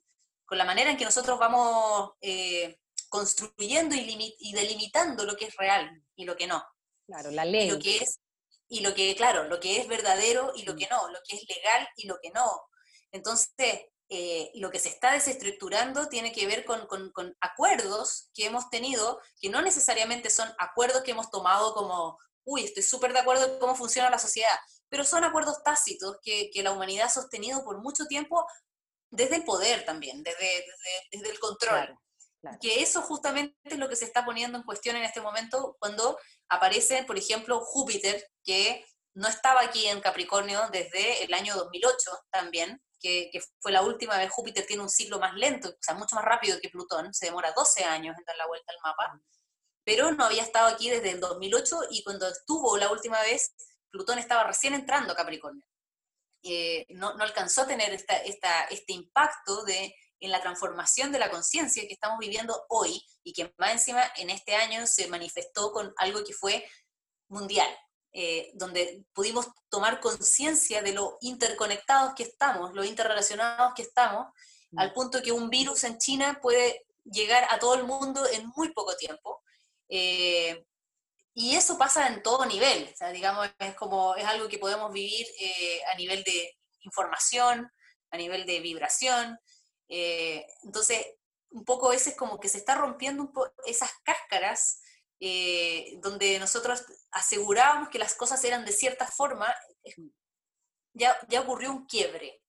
la manera en que nosotros vamos eh, construyendo y, delimitando lo que es real y lo que no. Claro, la ley. Y lo que es, y lo que, claro, lo que es verdadero y lo que no, lo que es legal y lo que no. Entonces, eh, lo que se está desestructurando tiene que ver con, acuerdos que hemos tenido, que no necesariamente son acuerdos que hemos tomado como, uy, estoy súper de acuerdo en cómo funciona la sociedad, pero son acuerdos tácitos que, la humanidad ha sostenido por mucho tiempo desde el poder también, desde, desde, el control. Que eso justamente es lo que se está poniendo en cuestión en este momento cuando aparece, por ejemplo, Júpiter, que no estaba aquí en Capricornio desde el año 2008 también, que, fue la última vez. Júpiter tiene un ciclo más lento, o sea, mucho más rápido que Plutón, se demora 12 años en dar la vuelta al mapa, pero no había estado aquí desde el 2008 y cuando estuvo la última vez, Plutón estaba recién entrando a Capricornio. Eh, no, no, alcanzó a tener esta, esta, este impacto de en la transformación de la conciencia que estamos viviendo hoy y que más encima en este año se manifestó con algo que fue mundial, eh, donde pudimos tomar conciencia de lo interconectados que estamos, lo interrelacionados que estamos, mm. al punto que un virus en China puede llegar a todo el mundo en muy poco tiempo. Eh, y eso pasa en todo nivel, digamos, es como, es algo que podemos vivir eh, a nivel de información, a nivel de vibración, eh, entonces, un poco a veces como que se está rompiendo un esas cáscaras eh, donde nosotros asegurábamos que las cosas eran de cierta forma, ya, ya ocurrió un quiebre.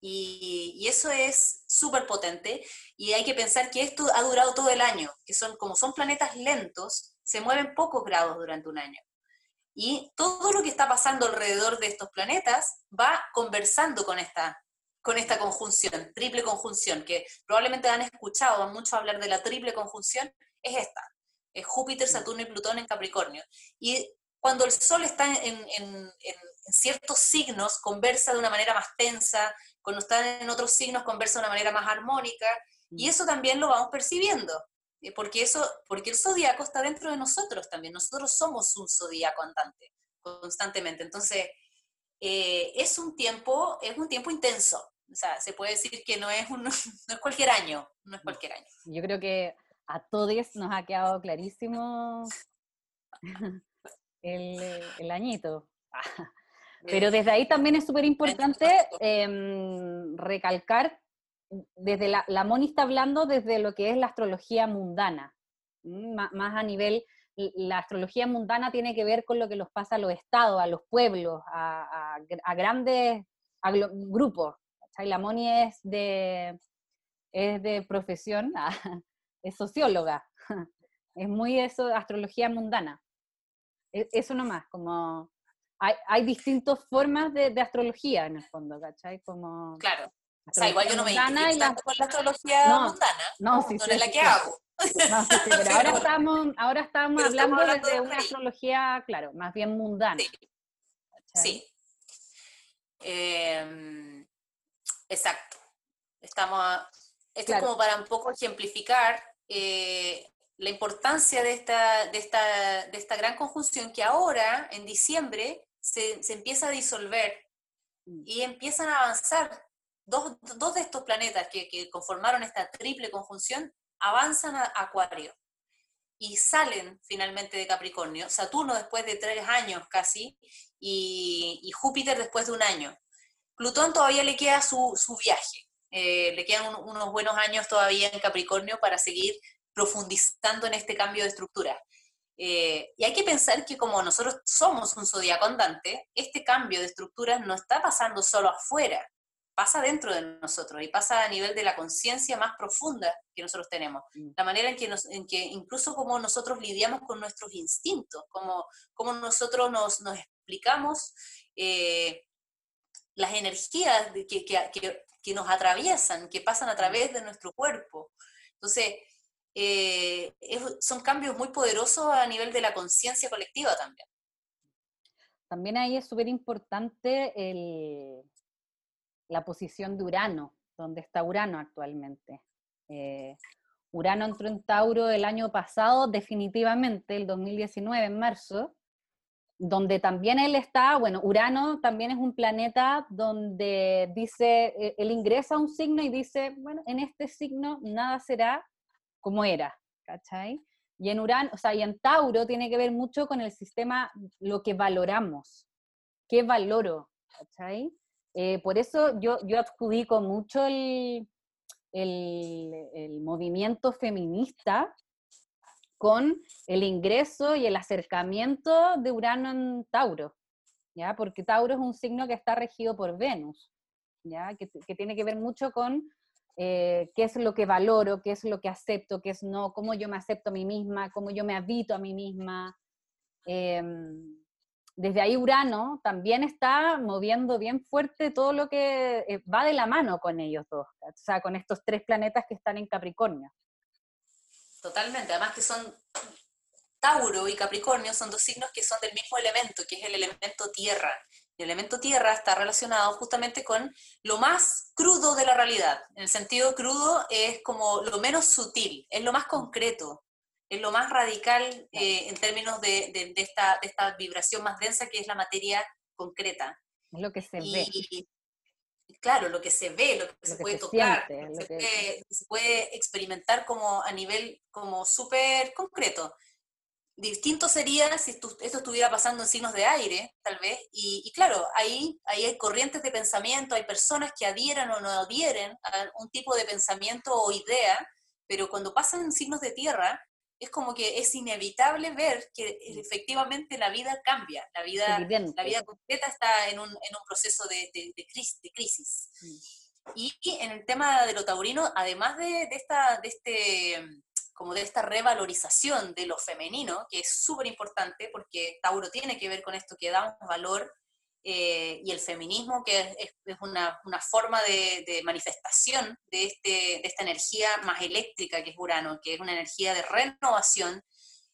Y, eso es súper potente y hay que pensar que esto ha durado todo el año, que son como son planetas lentos, se mueven pocos grados durante un año. Y todo lo que está pasando alrededor de estos planetas va conversando con esta con esta conjunción, triple conjunción, que probablemente han escuchado mucho hablar de la triple conjunción, es esta, es Júpiter, Saturno y Plutón en Capricornio. Y cuando el Sol está en, ciertos signos, conversa de una manera más tensa, cuando está en otros signos, conversa de una manera más armónica, y mm. eso también lo vamos percibiendo, eh, porque, eso, porque el zodíaco está dentro de nosotros también, nosotros somos un zodíaco andante, constantemente. Entonces, eh, es un tiempo, es un tiempo intenso, o sea, se puede decir que no es, un, no es cualquier año, no es cualquier año. Yo creo que a todos nos ha quedado clarísimo el, el añito. Pero desde ahí también es súper importante em, recalcar, desde la, la Moni está hablando desde lo que es la astrología mundana, más a nivel, la astrología mundana tiene que ver con lo que los pasa a los estados, a los pueblos, a, a, grandes grupos, la Moni es de, es de profesión, es socióloga, es muy eso, astrología mundana. E, eso nomás, como hay, hay distintas formas de, astrología en el fondo, ¿cachai? Como claro. O sea, igual yo no me identifico la... con la astrología mundana, no, sí, no es la que hago. No, sí, pero ahora estamos, ahora estamos hablando, de una astrología, claro, más bien mundana. Sí. Em, Exacto. Estamos, esto es como para un poco ejemplificar eh, la importancia de esta, de, esta, de esta gran conjunción que ahora, en diciembre, se, empieza a disolver mm. y empiezan a avanzar. Dos, de estos planetas que, conformaron esta triple conjunción avanzan a Acuario y salen finalmente de Capricornio. Saturno después de tres años casi y Júpiter después de un año. Plutón todavía le queda su, viaje, eh, le quedan unos buenos años todavía en Capricornio para seguir profundizando en este cambio de estructura. Eh, y hay que pensar que como nosotros somos un zodiaco andante, este cambio de estructura no está pasando solo afuera, pasa dentro de nosotros y pasa a nivel de la conciencia más profunda que nosotros tenemos. Mm. La manera en que, en que incluso como nosotros lidiamos con nuestros instintos, como, como nosotros nos, nos explicamos eh, las energías que, que, que, nos atraviesan, que pasan a través de nuestro cuerpo. Entonces, eh, son cambios muy poderosos a nivel de la conciencia colectiva también. También ahí es súper importante la posición de Urano, donde está Urano actualmente. Eh, Urano entró en Tauro el año pasado, definitivamente, el 2019, en marzo, donde también él está, bueno, Urano también es un planeta donde dice, e, él ingresa a un signo y dice, bueno, en este signo nada será como era, ¿cachai? Y en Urano, o sea, y en Tauro tiene que ver mucho con el sistema, lo que valoramos, qué valoro, ¿cachai? Eh, por eso yo, yo adjudico mucho el, el movimiento feminista con el ingreso y el acercamiento de Urano en Tauro, ¿ya? Porque Tauro es un signo que está regido por Venus, ¿ya? Que, tiene que ver mucho con eh, qué es lo que valoro, qué es lo que acepto, qué es no, cómo yo me acepto a mí misma, cómo yo me habito a mí misma. Em, desde ahí Urano también está moviendo bien fuerte todo lo que eh, va de la mano con ellos dos, o sea, con estos tres planetas que están en Capricornio. Totalmente, además que son Tauro y Capricornio son dos signos que son del mismo elemento, que es el elemento tierra. El elemento tierra está relacionado justamente con lo más crudo de la realidad. En el sentido crudo es como lo menos sutil, es lo más concreto, es lo más radical eh, en términos de, esta, vibración más densa que es la materia concreta. Es lo que se ve claro, lo que se ve, lo que se puede tocar, lo que se, puede, experimentar como a nivel como súper concreto. Distinto sería si esto, estuviera pasando en signos de aire, tal vez, y, claro, ahí, ahí hay corrientes de pensamiento, hay personas que adhieran o no adhieren a un tipo de pensamiento o idea, pero cuando pasan en signos de tierra, es como que es inevitable ver que mm. efectivamente la vida cambia, la vida, la vida completa está en un, en un proceso de, de, crisis. Mm. Y, en el tema de lo taurino, además de, de, esta, de, este, como de esta revalorización de lo femenino, que es súper importante porque Tauro tiene que ver con esto que damos valor eh, y el feminismo, que es, una, forma de, manifestación de, este, de, esta energía más eléctrica que es Urano, que es una energía de renovación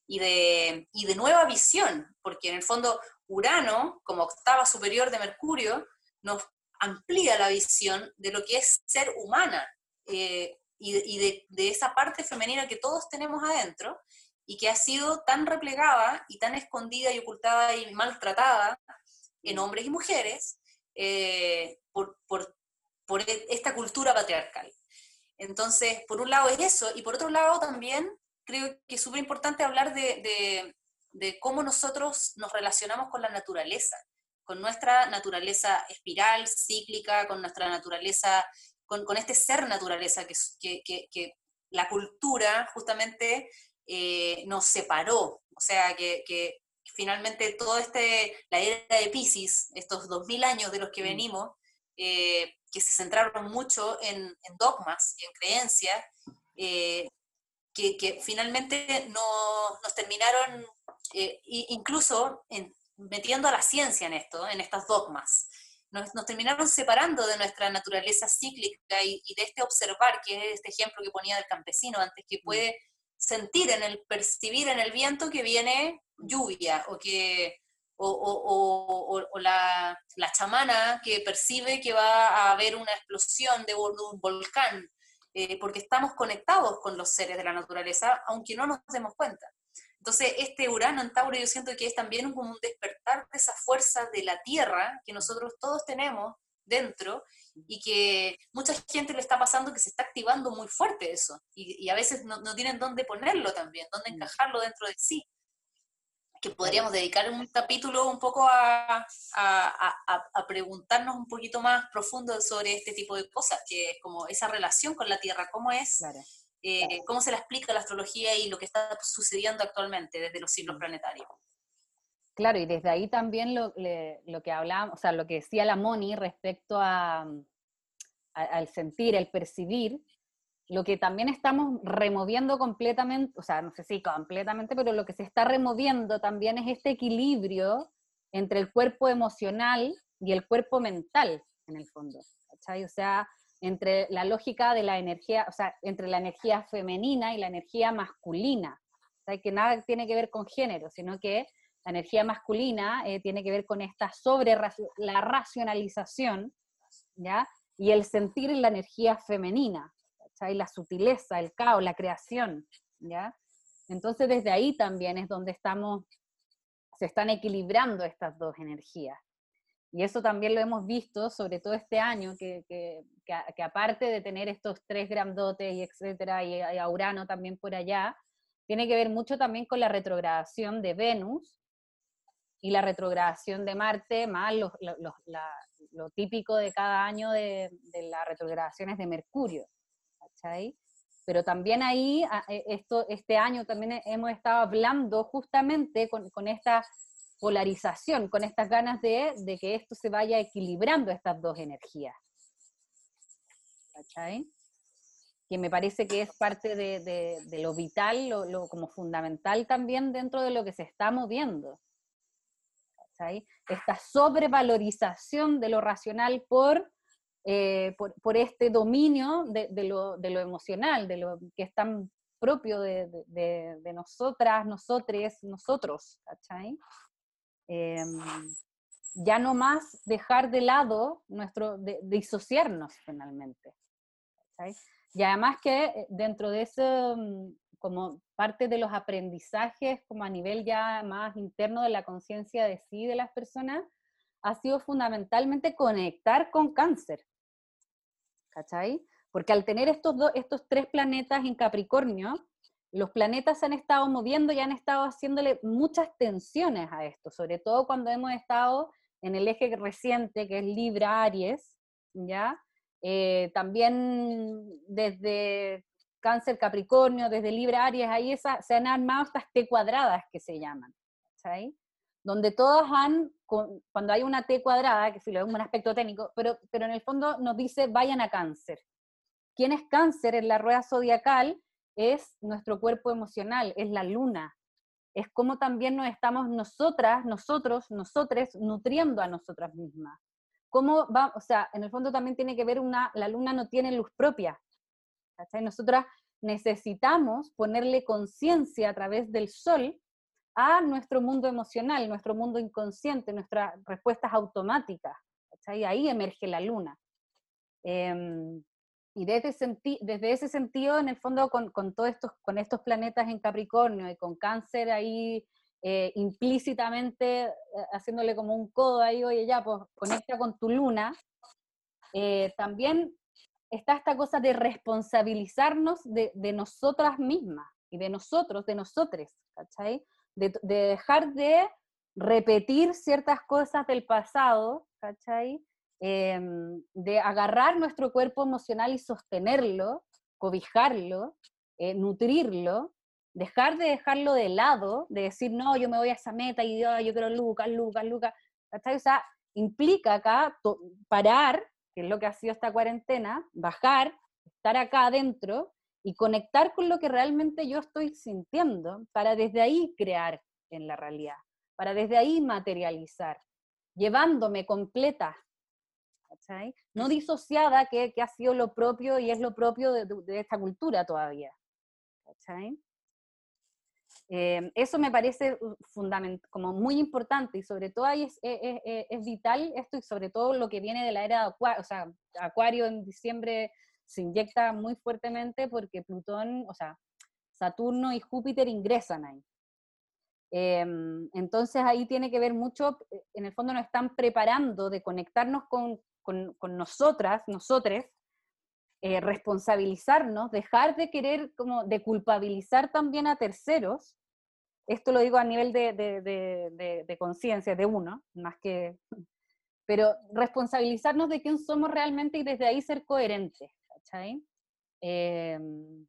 y de, y de nueva visión, porque en el fondo Urano, como octava superior de Mercurio, nos amplía la visión de lo que es ser humana eh, y, de, de esa parte femenina que todos tenemos adentro y que ha sido tan replegada y tan escondida y ocultada y maltratada en hombres y mujeres eh, por, por, por, e, esta cultura patriarcal. Entonces, por un lado es eso, y por otro lado también creo que es súper importante hablar de, de, de, cómo nosotros nos relacionamos con la naturaleza, con nuestra naturaleza espiral, cíclica, con nuestra naturaleza, con, con este ser naturaleza que, que, que, la cultura justamente eh, nos separó, o sea, que, finalmente todo este, la era de Pisces, estos 2000 años de los que mm. venimos, eh, que se centraron mucho en, dogmas y en creencias, eh, que, finalmente no, nos terminaron eh, incluso metiendo a la ciencia en esto, en estos dogmas. Nos, terminaron separando de nuestra naturaleza cíclica y, y, de este observar, que es este ejemplo que ponía del campesino antes, que mm. puede sentir en el, percibir en el viento que viene lluvia o que o, la, chamana que percibe que va a haber una explosión de, un volcán, eh, porque estamos conectados con los seres de la naturaleza, aunque no nos demos cuenta. Entonces, este Urano en Tauro yo siento que es también como un despertar de esa fuerza de la Tierra que nosotros todos tenemos dentro y que mucha gente le está pasando que se está activando muy fuerte eso y, a veces no, no, tienen dónde ponerlo también, dónde mm. encajarlo dentro de sí. Que podríamos dedicar un capítulo un poco a, a, a, preguntarnos un poquito más profundo sobre este tipo de cosas, que es como esa relación con la Tierra, cómo es, eh, cómo se la explica la astrología y lo que está sucediendo actualmente desde los siglos mm. planetarios. Claro, y desde ahí también lo, que hablaba, o sea, lo que decía la Moni respecto a, al sentir, el percibir, lo que también estamos removiendo completamente, o sea, no sé si completamente, pero lo que se está removiendo también es este equilibrio entre el cuerpo emocional y el cuerpo mental, en el fondo. ¿cachai? O sea, entre la lógica de la energía, o sea, entre la energía femenina y la energía masculina. O sea, que nada tiene que ver con género, sino que la energía masculina eh, tiene que ver con esta sobre la racionalización, ¿ya? Y el sentir la energía femenina, ¿cachai? La sutileza, el caos, la creación, ¿ya? Entonces desde ahí también es donde estamos, se están equilibrando estas dos energías. Y eso también lo hemos visto, sobre todo este año, que, que, que, aparte de tener estos tres grandotes y etcétera, y, a Urano también por allá, tiene que ver mucho también con la retrogradación de Venus y la retrogradación de Marte, más lo, típico de cada año de, las retrogradaciones de Mercurio. ¿Cachai? Pero también ahí, e, esto, este año también hemos estado hablando justamente con, con esta polarización, con estas ganas de, que esto se vaya equilibrando estas dos energías. ¿Cachai? Que me parece que es parte de, lo vital, lo, como fundamental también dentro de lo que se está moviendo. ¿Cachai? Esta sobrevalorización de lo racional por, eh, por, este dominio de, lo, emocional, de lo que es tan propio de, nosotras, nosotres, nosotros, ¿cachai? Em, ya no más dejar de lado nuestro, disociarnos finalmente. Y además que eh, dentro de eso, mm, como parte de los aprendizajes, como a nivel ya más interno de la conciencia de sí de las personas, ha sido fundamentalmente conectar con cáncer. ¿Cachai? Porque al tener estos, estos tres planetas en Capricornio, los planetas se han estado moviendo y han estado haciéndole muchas tensiones a esto, sobre todo cuando hemos estado en el eje reciente que es Libra-Aries, ¿ya? Eh, también desde Cáncer Capricornio, desde Libra Aries, ahí se han armado estas T cuadradas que se llaman. Donde todas han, cuando hay una T cuadrada, que si lo vemos un aspecto técnico, pero, pero en el fondo nos dice vayan a Cáncer. ¿Quién es Cáncer en la rueda zodiacal? es nuestro cuerpo emocional, es la luna, es como también nos estamos nosotras, nosotros, nosotres nutriendo a nosotras mismas. ¿Cómo va, o sea, en el fondo también tiene que ver una, la luna no tiene luz propia. ¿cachai? Nosotras necesitamos ponerle conciencia a través del sol a nuestro mundo emocional, nuestro mundo inconsciente, nuestras respuestas automáticas. ¿cachai? Ahí emerge la luna. Em, y desde, desde ese sentido, en el fondo, con, con, todos estos, con estos planetas en Capricornio y con cáncer ahí eh, implícitamente eh, haciéndole como un codo ahí, oye, ya, pues conecta con tu luna, eh, también está esta cosa de responsabilizarnos de, de, nosotras mismas y de nosotros, de nosotres, ¿cachai? De, de, dejar de repetir ciertas cosas del pasado, ¿cachai? Em, de agarrar nuestro cuerpo emocional y sostenerlo, cobijarlo, eh, nutrirlo, dejar de dejarlo de lado, de decir, no, yo me voy a esa meta y yo, yo quiero Lucas, Lucas, Lucas. O sea, implica acá parar, que es lo que ha sido esta cuarentena, bajar, estar acá adentro y conectar con lo que realmente yo estoy sintiendo para desde ahí crear en la realidad, para desde ahí materializar, llevándome completa no disociada, que, ha sido lo propio y es lo propio de, esta cultura todavía. Em, eso me parece como muy importante y sobre todo ahí es, vital esto y sobre todo lo que viene de la era de Acuario, o sea, Acuario en diciembre se inyecta muy fuertemente porque Plutón, o sea, Saturno y Júpiter ingresan ahí. Em, entonces ahí tiene que ver mucho, en el fondo nos están preparando de conectarnos con, con, nosotras, nosotres, eh, responsabilizarnos, dejar de querer como de culpabilizar también a terceros, esto lo digo a nivel de, de, conciencia de uno, más que, pero responsabilizarnos de quién somos realmente y desde ahí ser coherentes, em,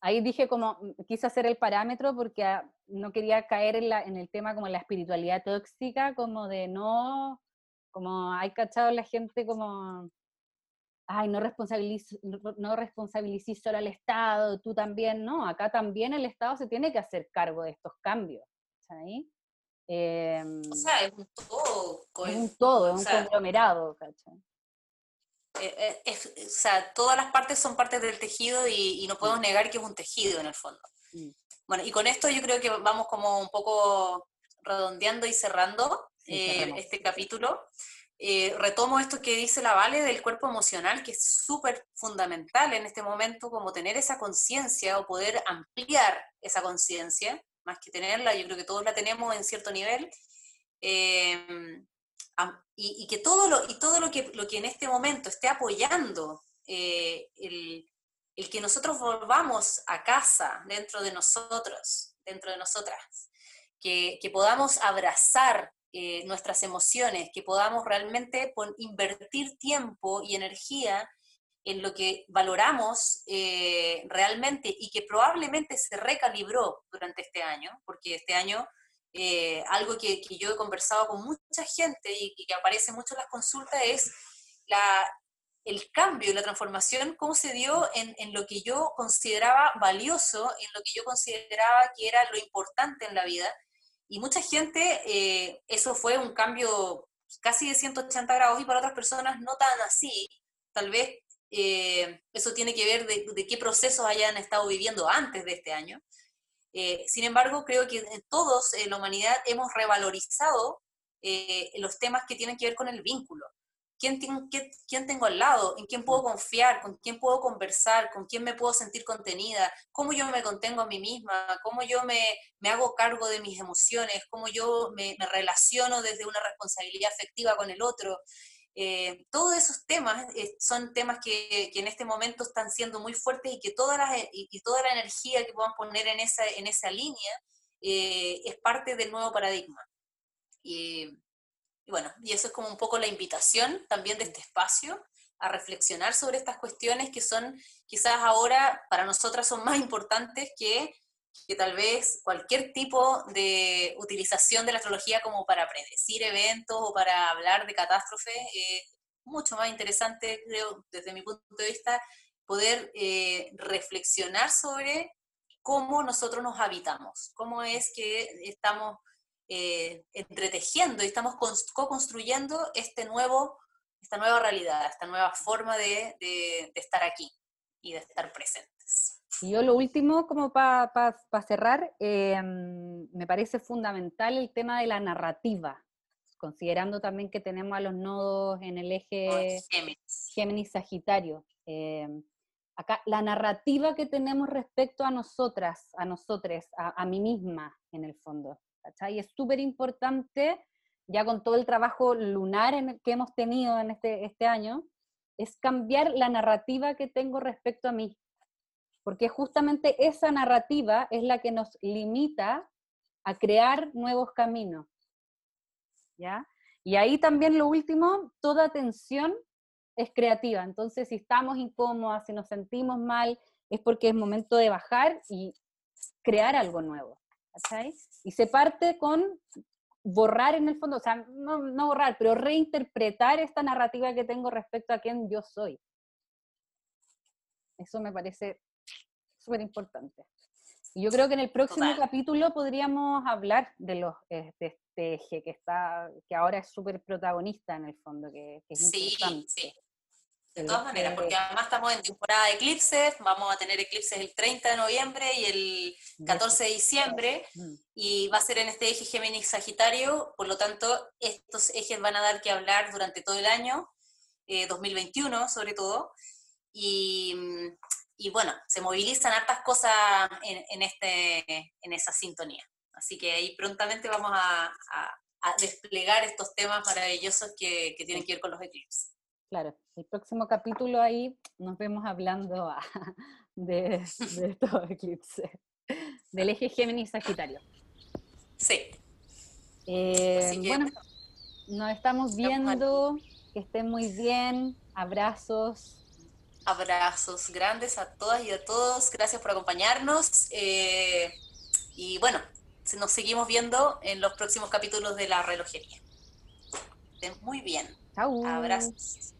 ahí dije como, quise hacer el parámetro porque ah, no quería caer en, la, en el tema como la espiritualidad tóxica, como de no como hay cachado la gente como, ay, no responsabiliz, no solo al Estado, tú también, no, acá también el Estado se tiene que hacer cargo de estos cambios. Em, o sea, es un todo. Es un todo, es un conglomerado, ¿cachai? Eh, eh, o sea, todas las partes son partes del tejido y, no podemos negar que es un tejido en el fondo. Mm. Bueno, y con esto yo creo que vamos como un poco redondeando y cerrando este capítulo. retomo esto que dice la Vale del cuerpo emocional, que es súper fundamental en este momento, como tener esa conciencia o poder ampliar esa conciencia, más que tenerla, yo creo que todos la tenemos en cierto nivel, Em, y, que todo lo, y todo lo que, lo que en este momento esté apoyando eh, el, el, que nosotros volvamos a casa dentro de nosotros, dentro de nosotras, que, que podamos abrazar eh, nuestras emociones, que podamos realmente invertir tiempo y energía en lo que valoramos eh, realmente y que probablemente se recalibró durante este año, porque este año eh, algo que, yo he conversado con mucha gente y, que aparece mucho en las consultas es la, el cambio, la transformación, cómo se dio en, en, lo que yo consideraba valioso, en lo que yo consideraba que era lo importante en la vida. Y mucha gente, eh, eso fue un cambio casi de 180 grados y para otras personas no tan así. Tal vez eh, eso tiene que ver de, de, qué procesos hayan estado viviendo antes de este año. Eh, sin embargo, creo que todos en la humanidad hemos revalorizado eh, los temas que tienen que ver con el vínculo. ¿Quién, ¿Quién, tengo al lado? ¿En quién puedo confiar? ¿Con quién puedo conversar? ¿Con quién me puedo sentir contenida? ¿Cómo yo me contengo a mí misma? ¿Cómo yo me, me hago cargo de mis emociones? ¿Cómo yo me, me relaciono desde una responsabilidad afectiva con el otro? Eh, todos esos temas eh, son temas que, en este momento están siendo muy fuertes y que toda la, y, toda la energía que podamos poner en esa, en esa línea eh, es parte del nuevo paradigma. Y, bueno, y eso es como un poco la invitación también de este espacio a reflexionar sobre estas cuestiones que son quizás ahora para nosotras son más importantes que que tal vez cualquier tipo de utilización de la astrología como para predecir eventos o para hablar de catástrofes es mucho más interesante, creo, desde mi punto de vista, poder eh, reflexionar sobre cómo nosotros nos habitamos, cómo es que estamos eh, entretejiendo y estamos co-construyendo este nuevo, esta nueva realidad, esta nueva forma de, de estar aquí y de estar presentes. Y yo lo último, como para cerrar, em, me parece fundamental el tema de la narrativa, considerando también que tenemos a los nodos en el eje Géminis-Sagitario. Em, acá, la narrativa que tenemos respecto a nosotras, a nosotros, a, mí misma, en el fondo. Y es súper importante, ya con todo el trabajo lunar en el que hemos tenido en este, este año, es cambiar la narrativa que tengo respecto a mí porque justamente esa narrativa es la que nos limita a crear nuevos caminos. ¿Ya? Y ahí también lo último, toda tensión es creativa. Entonces, si estamos incómodas, si nos sentimos mal, es porque es momento de bajar y crear algo nuevo. Y se parte con borrar en el fondo, o sea, no, no borrar, pero reinterpretar esta narrativa que tengo respecto a quién yo soy. Eso me parece súper importante. Y yo creo que en el próximo capítulo podríamos hablar de, los, eh, de este eje que, está, que ahora es súper protagonista en el fondo, que, es sí, Sí, de todas maneras, porque además estamos en temporada de eclipses, vamos a tener eclipses el 30 de noviembre y el 14 de diciembre, mm. y va a ser en este eje Géminis-Sagitario, por lo tanto, estos ejes van a dar que hablar durante todo el año, 2021 eh, sobre todo, y, y bueno, se movilizan hartas cosas en, este, en esa sintonía. Así que ahí prontamente vamos a, desplegar estos temas maravillosos que, tienen que ver con los eclipses. Claro, el próximo capítulo ahí nos vemos hablando de, estos eclipses, del eje Géminis-Sagitario. Sí. Eh, bueno, nos estamos viendo, que estén muy bien, abrazos, Abrazos grandes a todas y a todos. Gracias por acompañarnos. Eh, y bueno, nos seguimos viendo en los próximos capítulos de la relojería. Estén muy bien. Chau. Abrazos.